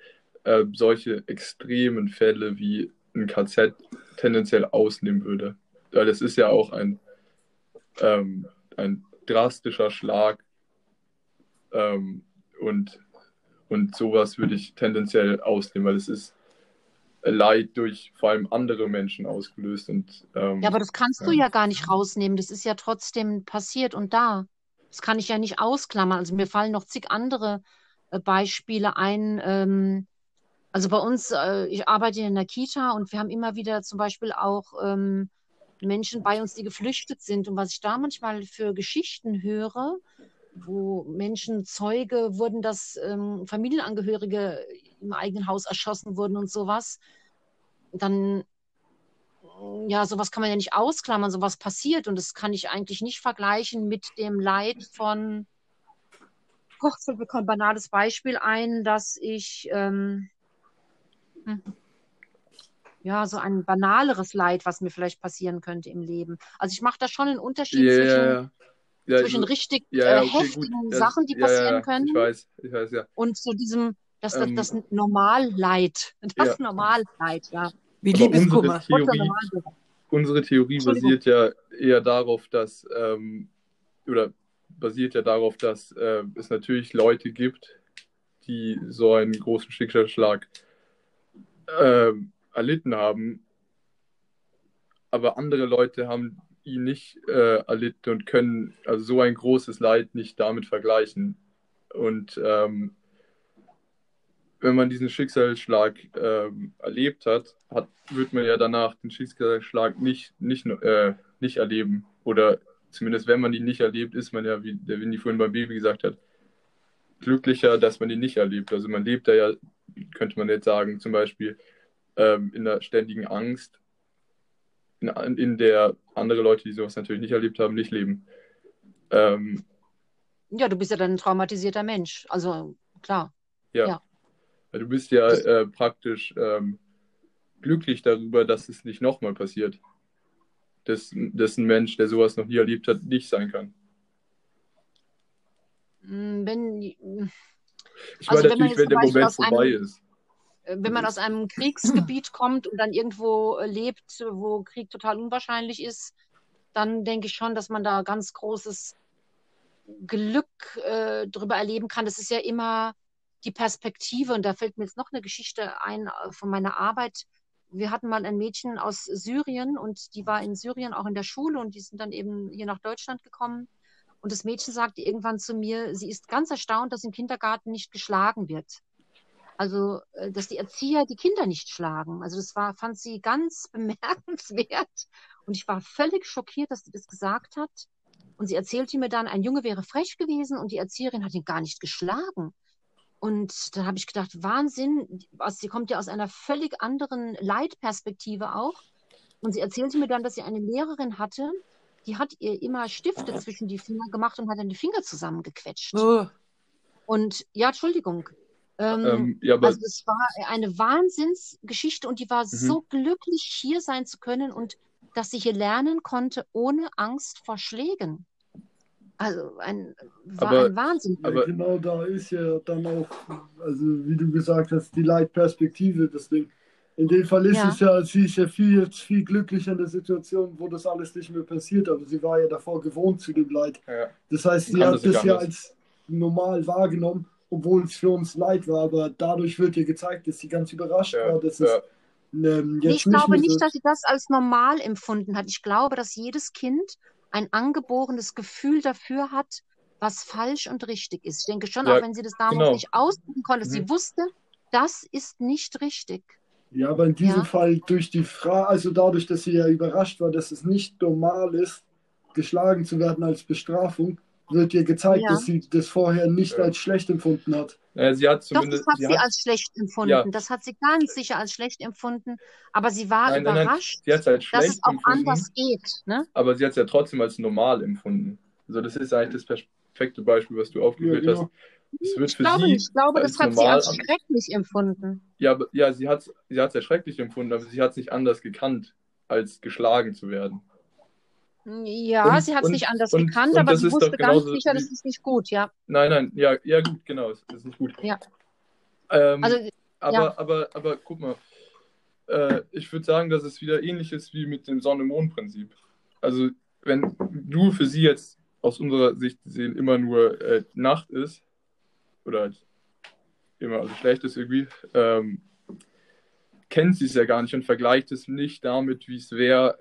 äh, solche extremen Fälle wie ein KZ tendenziell ausnehmen würde. Weil es ist ja auch ein, ähm, ein drastischer Schlag ähm, und, und sowas würde ich tendenziell ausnehmen, weil es ist Leid durch vor allem andere Menschen ausgelöst. Und, ähm, ja, aber das kannst ja. du ja gar nicht rausnehmen. Das ist ja trotzdem passiert und da. Das kann ich ja nicht ausklammern. Also mir fallen noch zig andere äh, Beispiele ein. Ähm, also bei uns, äh, ich arbeite in der Kita und wir haben immer wieder zum Beispiel auch ähm, Menschen bei uns, die geflüchtet sind. Und was ich da manchmal für Geschichten höre, wo Menschen Zeuge wurden, dass ähm, Familienangehörige im eigenen Haus erschossen wurden und sowas, dann, ja, sowas kann man ja nicht ausklammern, sowas passiert und das kann ich eigentlich nicht vergleichen mit dem Leid von, Gott, fällt mir ein banales Beispiel ein, dass ich, ähm, hm, ja, so ein banaleres Leid, was mir vielleicht passieren könnte im Leben. Also ich mache da schon einen Unterschied yeah, zwischen, ja, zwischen richtig ja, äh, heftigen. Sachen, die passieren können. Ich weiß, ich weiß, ja. Und zu diesem das, das, ähm, das Normalleid. *laughs* Das ja. Normalleid, ja. Wie Liebeskummer. Unsere Theorie, unsere Theorie basiert ja eher darauf, dass, ähm, oder basiert ja darauf, dass äh, es natürlich Leute gibt, die so einen großen Schicksalsschlag äh, erlitten haben, aber andere Leute haben ihn nicht äh, erlitten und können also so ein großes Leid nicht damit vergleichen. Und ähm, wenn man diesen Schicksalsschlag ähm, erlebt hat, hat, wird man ja danach den Schicksalsschlag nicht, nicht, äh, nicht erleben. Oder zumindest wenn man ihn nicht erlebt, ist man ja, wie der Winnie vorhin beim Baby gesagt hat, glücklicher, dass man ihn nicht erlebt. Also man lebt da ja, könnte man jetzt sagen, zum Beispiel ähm, in der ständigen Angst, in, in, der andere Leute, die sowas natürlich nicht erlebt haben, nicht leben. Ähm, ja, du bist ja dann ein traumatisierter Mensch. Also klar. ja. ja. Du bist ja äh, praktisch ähm, glücklich darüber, dass es nicht nochmal passiert. Dass, dass ein Mensch, der sowas noch nie erlebt hat, nicht sein kann. Mm, wenn, ich also meine natürlich, wenn, wenn der Moment vorbei einem, ist. Äh, wenn man aus einem *clears throat* Kriegsgebiet kommt und dann irgendwo äh, lebt, wo Krieg total unwahrscheinlich ist, dann denke ich schon, dass man da ganz großes Glück äh, drüber erleben kann. Das ist ja immer die Perspektive, und da fällt mir jetzt noch eine Geschichte ein äh, von meiner Arbeit. Wir hatten mal ein Mädchen aus Syrien und die war in Syrien auch in der Schule und die sind dann eben hier nach Deutschland gekommen. Und das Mädchen sagte irgendwann zu mir, sie ist ganz erstaunt, dass im Kindergarten nicht geschlagen wird. Also, äh, dass die Erzieher die Kinder nicht schlagen. Also, das war, fand sie ganz *laughs* bemerkenswert. Und ich war völlig schockiert, dass sie das gesagt hat. Und sie erzählte mir dann, ein Junge wäre frech gewesen und die Erzieherin hat ihn gar nicht geschlagen. Und da habe ich gedacht, Wahnsinn, sie kommt ja aus einer völlig anderen Leitperspektive auch. Und sie erzählte mir dann, dass sie eine Lehrerin hatte, die hat ihr immer Stifte zwischen die Finger gemacht und hat dann die Finger zusammengequetscht. Oh. Und ja, Entschuldigung. Ähm, ähm, ja, also es war eine Wahnsinnsgeschichte und die war mhm. so glücklich, hier sein zu können und dass sie hier lernen konnte, ohne Angst vor Schlägen. Also ein, war aber, ein Wahnsinn. Aber genau da ist ja dann auch, also wie du gesagt hast, die Leitperspektive. Deswegen In dem Fall ist Ja. es ja, sie ist ja viel, jetzt viel glücklicher in der Situation, wo das alles nicht mehr passiert, aber sie war ja davor gewohnt zu dem Leid. Ja. Das heißt, sie Kann hat das ja als normal wahrgenommen, obwohl es für uns Leid war, aber dadurch wird ihr gezeigt, dass sie ganz überrascht Ja, war, dass es ähm, Ich glaube nicht, dass sie das als normal empfunden hat. Ich glaube, dass jedes Kind ein angeborenes Gefühl dafür hat, was falsch und richtig ist. Ich denke schon, Ja, auch wenn sie das damals genau. nicht ausdrücken konnte, sie Mhm. wusste, das ist nicht richtig. Ja, aber in diesem Ja. Fall durch die Frage, also dadurch, dass sie ja überrascht war, dass es nicht normal ist, geschlagen zu werden als Bestrafung, wird ihr gezeigt, Ja. dass sie das vorher nicht Ja. als schlecht empfunden hat. Naja, sie hat Doch, zumindest. das hat sie sie hat, als schlecht empfunden. Ja. Das hat sie ganz sicher als schlecht empfunden. Aber sie war nein, nein, nein, überrascht, sie als dass es auch empfunden, anders geht. Ne? aber sie hat es ja trotzdem als normal empfunden. Also, das ist eigentlich das perfekte Beispiel, was du aufgeführt Ja, hast. genau. Es wird Ich für glaube sie. Ich glaube, als das hat sie als schrecklich empfunden. Ja, aber, ja sie hat es sie hat's ja schrecklich empfunden, aber sie hat es nicht anders gekannt, als geschlagen zu werden. Ja, Und- sie hat es nicht anders und- gekannt, und aber sie ist wusste ganz sicher, wie- das ist nicht gut, ja. Nein, nein, ja, ja gut, genau, es ist nicht gut. Ja. Ähm, Also, aber, ja. aber, aber guck mal, äh, ich würde sagen, dass es wieder ähnlich ist wie mit dem Sonne-Mond-Prinzip. Also, wenn du für sie jetzt aus unserer Sicht sehen immer nur äh, Nacht ist, oder halt immer also schlecht ist irgendwie, ähm, kennt sie es ja gar nicht und vergleicht es nicht damit, wie es wäre,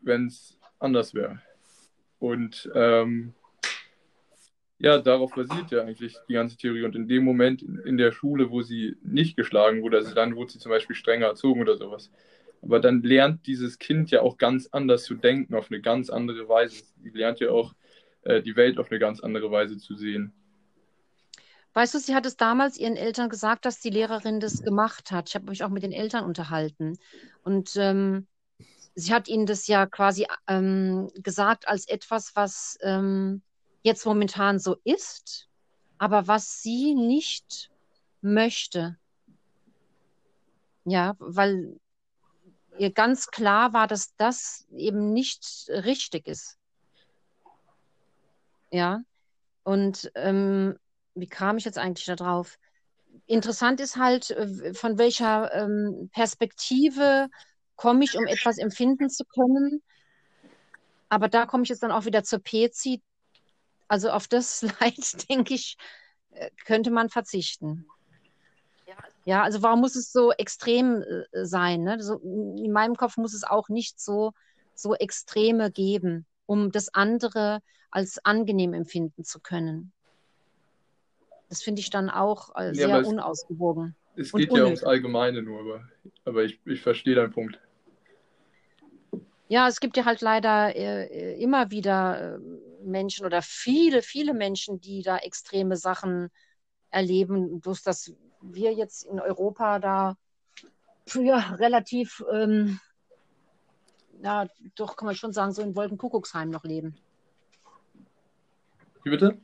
wenn es anders wäre. Und ähm, ja, darauf basiert ja eigentlich die ganze Theorie. Und in dem Moment in, der Schule, wo sie nicht geschlagen wurde, also dann wurde sie zum Beispiel strenger erzogen oder sowas. Aber dann lernt dieses Kind ja auch ganz anders zu denken, auf eine ganz andere Weise. Sie lernt ja auch äh, die Welt auf eine ganz andere Weise zu sehen. Weißt du, sie hat es damals ihren Eltern gesagt, dass die Lehrerin das gemacht hat. Ich habe mich auch mit den Eltern unterhalten. Und ähm, sie hat ihnen das ja quasi ähm, gesagt als etwas, was ähm, jetzt momentan so ist, aber was sie nicht möchte. Ja, weil ihr ganz klar war, dass das eben nicht richtig ist. Ja, und ähm, wie kam ich jetzt eigentlich da drauf? Interessant ist halt, äh, von welcher ähm, Perspektive komme ich, um etwas empfinden zu können. Aber da komme ich jetzt dann auch wieder zur Pezi. Also auf das *laughs* Leid, denke ich, äh, könnte man verzichten. Ja, also warum muss es so extrem äh, sein? Ne? So, in meinem Kopf muss es auch nicht so, so Extreme geben, um das andere als angenehm empfinden zu können. Das finde ich dann auch äh, Ja, sehr es- unausgewogen. Es geht ja ums. Allgemeine nur, aber, aber ich, ich verstehe deinen Punkt. Ja, es gibt ja halt leider äh, äh, immer wieder äh, Menschen oder viele, viele Menschen, die da extreme Sachen erleben. Bloß, dass wir jetzt in Europa da ja, relativ, ähm, ja, doch kann man schon sagen, so in Wolkenkuckucksheim noch leben. Wie bitte?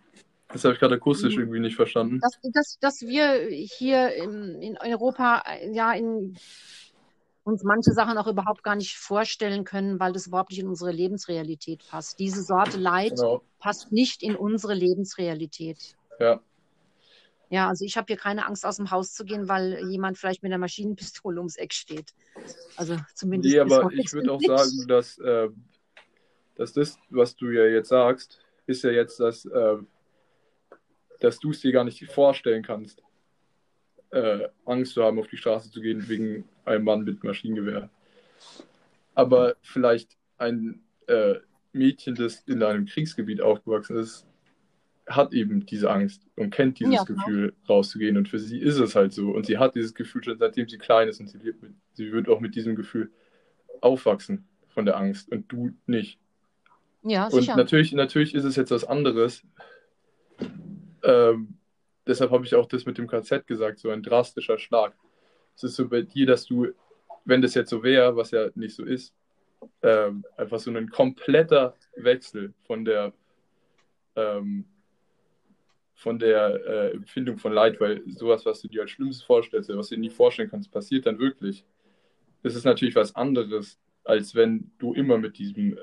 Das habe ich gerade akustisch Mhm. irgendwie nicht verstanden. Dass, dass, dass wir hier in, in Europa äh, ja in uns manche Sachen auch überhaupt gar nicht vorstellen können, weil das überhaupt nicht in unsere Lebensrealität passt. Diese Sorte Leid Genau. passt nicht in unsere Lebensrealität. Ja. Ja, also ich habe hier keine Angst, aus dem Haus zu gehen, weil jemand vielleicht mit einer Maschinenpistole ums Eck steht. Also zumindest Nee, aber ich würde auch sagen, dass, äh, dass das, was du ja jetzt sagst, ist ja jetzt, dass, äh, dass du es dir gar nicht vorstellen kannst, äh, Angst zu haben, auf die Straße zu gehen wegen einem Mann mit Maschinengewehr. Aber vielleicht ein äh, Mädchen, das in einem Kriegsgebiet aufgewachsen ist, hat eben diese Angst und kennt dieses Ja. Gefühl, rauszugehen. Und für sie ist es halt so. Und sie hat dieses Gefühl schon seitdem sie klein ist und sie, lebt mit, sie wird auch mit diesem Gefühl aufwachsen von der Angst und du nicht. Ja, Und sicher. natürlich, natürlich ist es jetzt was anderes. Ähm, deshalb habe ich auch das mit dem KZ gesagt, so ein drastischer Schlag. Es ist so bei dir, dass du, wenn das jetzt so wäre, was ja nicht so ist, ähm, einfach so ein kompletter Wechsel von der ähm, von der äh, Empfindung von Leid, weil sowas, was du dir als Schlimmes vorstellst, was du dir nie vorstellen kannst, passiert dann wirklich. Das ist natürlich was anderes, als wenn du immer mit diesem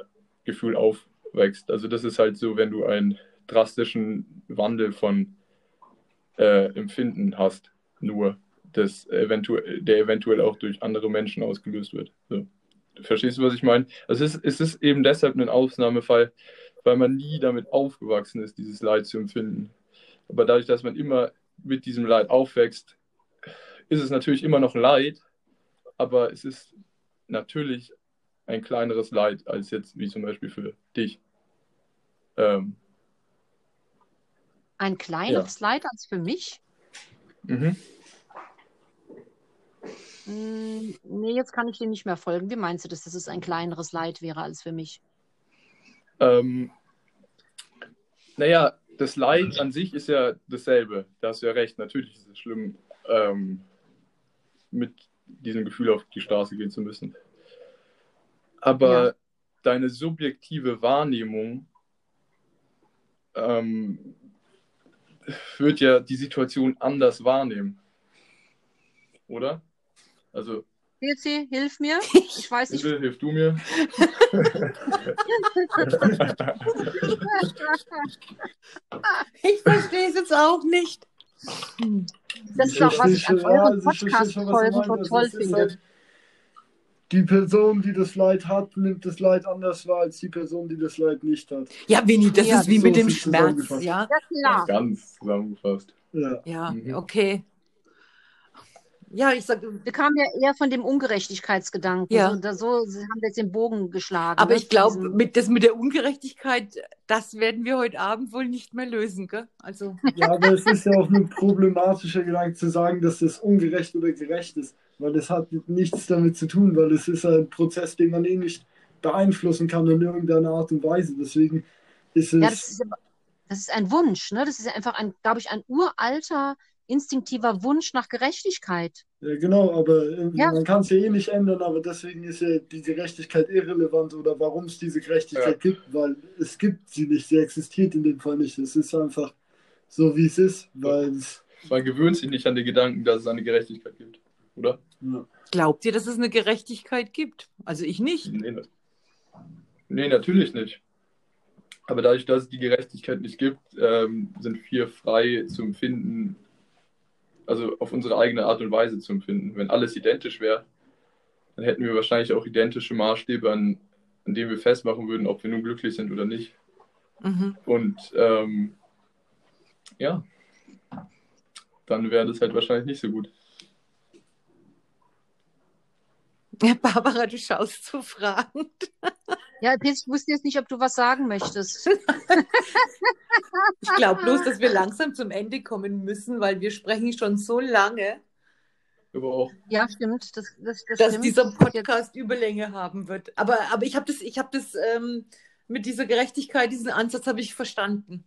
Gefühl aufwächst. Also das ist halt so, wenn du einen drastischen Wandel von äh, Empfinden hast, nur. das eventuell, der eventuell auch durch andere Menschen ausgelöst wird. So. Verstehst du, was ich meine? Also es ist, es ist eben deshalb ein Ausnahmefall, weil man nie damit aufgewachsen ist, dieses Leid zu empfinden. Aber dadurch, dass man immer mit diesem Leid aufwächst, ist es natürlich immer noch Leid, aber es ist natürlich ein kleineres Leid als jetzt wie zum Beispiel für dich. Ähm, Ein kleineres Leid als für mich? mhm. Hm, nee, jetzt kann ich dir nicht mehr folgen. Wie meinst du das, dass es ein kleineres Leid wäre als für mich? Ähm, naja, das Leid an sich ist ja dasselbe. Da hast du ja recht. Natürlich ist es schlimm, ähm, mit diesem Gefühl auf die Straße gehen zu müssen. Aber Ja. deine subjektive Wahrnehmung ähm, wird ja die Situation anders wahrnehmen. Oder? Also, Pilzi, hilf mir. *laughs* Ich weiß nicht. bitte hilf du mir. *laughs* Ich verstehe es jetzt auch nicht. Das ist auch, was ich an euren Podcast-Folgen so toll finde. halt, die Person, die das Leid hat, nimmt das Leid anders wahr als die Person, die das Leid nicht hat. Ja, Winnie, das Ja, ist wie so mit dem Schmerz, ja. Ja, klar. Ganz zusammengefasst. Ja. Ja, Mhm. okay. Ja, ich sag, Wir kamen ja eher von dem Ungerechtigkeitsgedanken. Ja. So, da, so haben wir jetzt den Bogen geschlagen. aber ne, ich glaube, mit, das mit der Ungerechtigkeit, das werden wir heute Abend wohl nicht mehr lösen, gell? Also, ja, aber es ist ja auch ein problematischer Gedanke zu sagen, dass das ungerecht oder gerecht ist, weil es hat nichts damit zu tun, weil es ist ein Prozess, den man eh nicht beeinflussen kann in irgendeiner Art und Weise. Deswegen ist es Ja, das ist, das ist ein Wunsch, ne? Das ist ja einfach ein, glaube ich, ein uralter, instinktiver Wunsch nach Gerechtigkeit. Ja, genau, aber irgendwie, Ja. man kann es ja eh nicht ändern, aber deswegen ist ja die Gerechtigkeit irrelevant oder warum es diese Gerechtigkeit gibt, weil es gibt sie nicht, sie existiert in dem Fall nicht. Es ist einfach so, wie es ist, weil es, Man gewöhnt sich nicht an den Gedanken, dass es eine Gerechtigkeit gibt, oder? ja. glaubt ihr, dass es eine Gerechtigkeit gibt? Also ich nicht. Nee, ne- nee, natürlich nicht. Aber dadurch, dass es die Gerechtigkeit nicht gibt, ähm, sind wir frei zu empfinden, also auf unsere eigene Art und Weise zu empfinden. Wenn alles identisch wäre, dann hätten wir wahrscheinlich auch identische Maßstäbe, an, an denen wir festmachen würden, ob wir nun glücklich sind oder nicht. Mhm. Und ähm, ja, dann wäre das halt wahrscheinlich nicht so gut. Ja, Barbara, du schaust so fragend. Ja, ich wusste jetzt nicht, ob du was sagen möchtest. Ich glaube bloß, dass wir langsam zum Ende kommen müssen, weil wir sprechen schon so lange, Aber auch, Ja, stimmt. Das, das, das dass stimmt. dieser Podcast Überlänge haben wird. Aber, aber ich habe das, ich hab das ähm, mit dieser Gerechtigkeit, diesen Ansatz habe ich verstanden.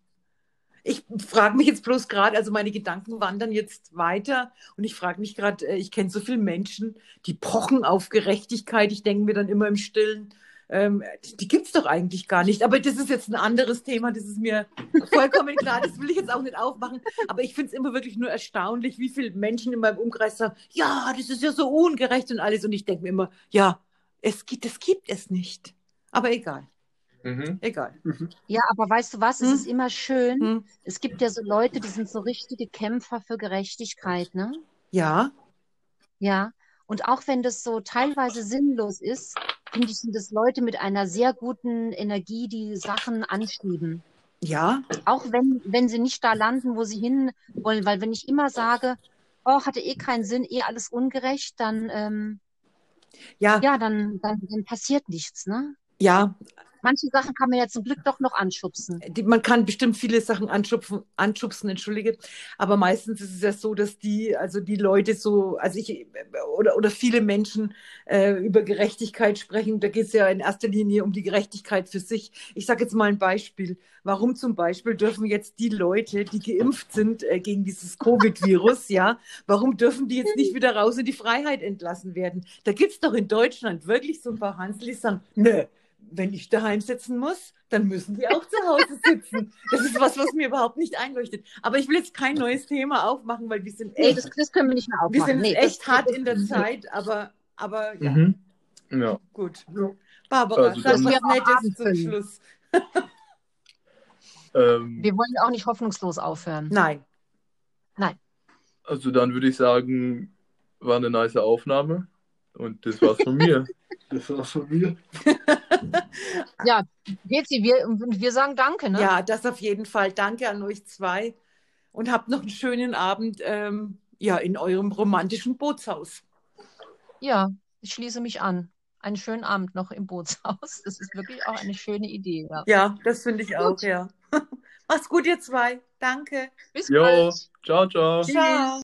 Ich frage mich jetzt bloß gerade, also meine Gedanken wandern jetzt weiter und ich frage mich gerade, äh, ich kenne so viele Menschen, die pochen auf Gerechtigkeit. Ich denke mir dann immer im Stillen, ähm, die, die gibt es doch eigentlich gar nicht. Aber das ist jetzt ein anderes Thema, das ist mir vollkommen *laughs* klar, das will ich jetzt auch nicht aufmachen. Aber ich finde es immer wirklich nur erstaunlich, wie viele Menschen in meinem Umkreis sagen, ja, das ist ja so ungerecht und alles. Und ich denke mir immer, ja, es gibt, das gibt es nicht. Aber egal, mhm. egal. ja, aber weißt du was? Es Hm? ist immer schön. Hm. Es gibt ja so Leute, die sind so richtige Kämpfer für Gerechtigkeit, ne? Ja, Ja. Und auch wenn das so teilweise sinnlos ist, finde ich, sind das Leute mit einer sehr guten Energie, die Sachen anschieben. ja, Auch wenn, wenn sie nicht da landen, wo sie hin wollen. Weil wenn ich immer sage, oh, hatte eh keinen Sinn, eh alles ungerecht, dann, ähm, ja, ja, dann, dann, dann passiert nichts, ne? ja. Manche Sachen kann man ja zum Glück doch noch anschubsen. Man kann bestimmt viele Sachen anschubsen, anschubsen, entschuldige. Aber meistens ist es ja so, dass die, also die Leute so, also ich, oder, oder viele Menschen äh, über Gerechtigkeit sprechen. Da geht es ja in erster Linie um die Gerechtigkeit für sich. Ich sage jetzt mal ein Beispiel. Warum zum Beispiel dürfen jetzt die Leute, die geimpft sind äh, gegen dieses Covid-Virus, ja, warum dürfen die jetzt nicht wieder raus in die Freiheit entlassen werden? Da gibt es doch in Deutschland wirklich so ein paar Hansel, die sagen, nö, wenn ich daheim sitzen muss, dann müssen die auch zu Hause sitzen. Das ist was, was mir überhaupt nicht einleuchtet. Aber ich will jetzt kein neues Thema aufmachen, weil wir sind Nee, echt, das, das können wir nicht mehr wir aufmachen. sind Nee, echt das, hart in der Zeit, aber, aber ja, Mhm. Ja. gut. Barbara, Also sag was Wir Nettes haben zum können. Schluss. *laughs* Ähm, Wir wollen auch nicht hoffnungslos aufhören. Nein. Also dann würde ich sagen, war eine nice Aufnahme. Und das war's von mir. *laughs* Das war's von mir. *laughs* *laughs* Ja, Gezi, wir, und wir sagen Danke, ne? Ja, das auf jeden Fall. Danke an euch zwei und habt noch einen schönen Abend ähm, ja, in eurem romantischen Bootshaus. Ja, ich schließe mich an. Einen schönen Abend noch im Bootshaus. *laughs* Das ist wirklich auch eine schöne Idee. Ja. Ja, das finde ich auch, ja. *laughs* Macht's gut, ihr zwei. Danke. Bis Jo, bald. ciao, ciao. Ciao.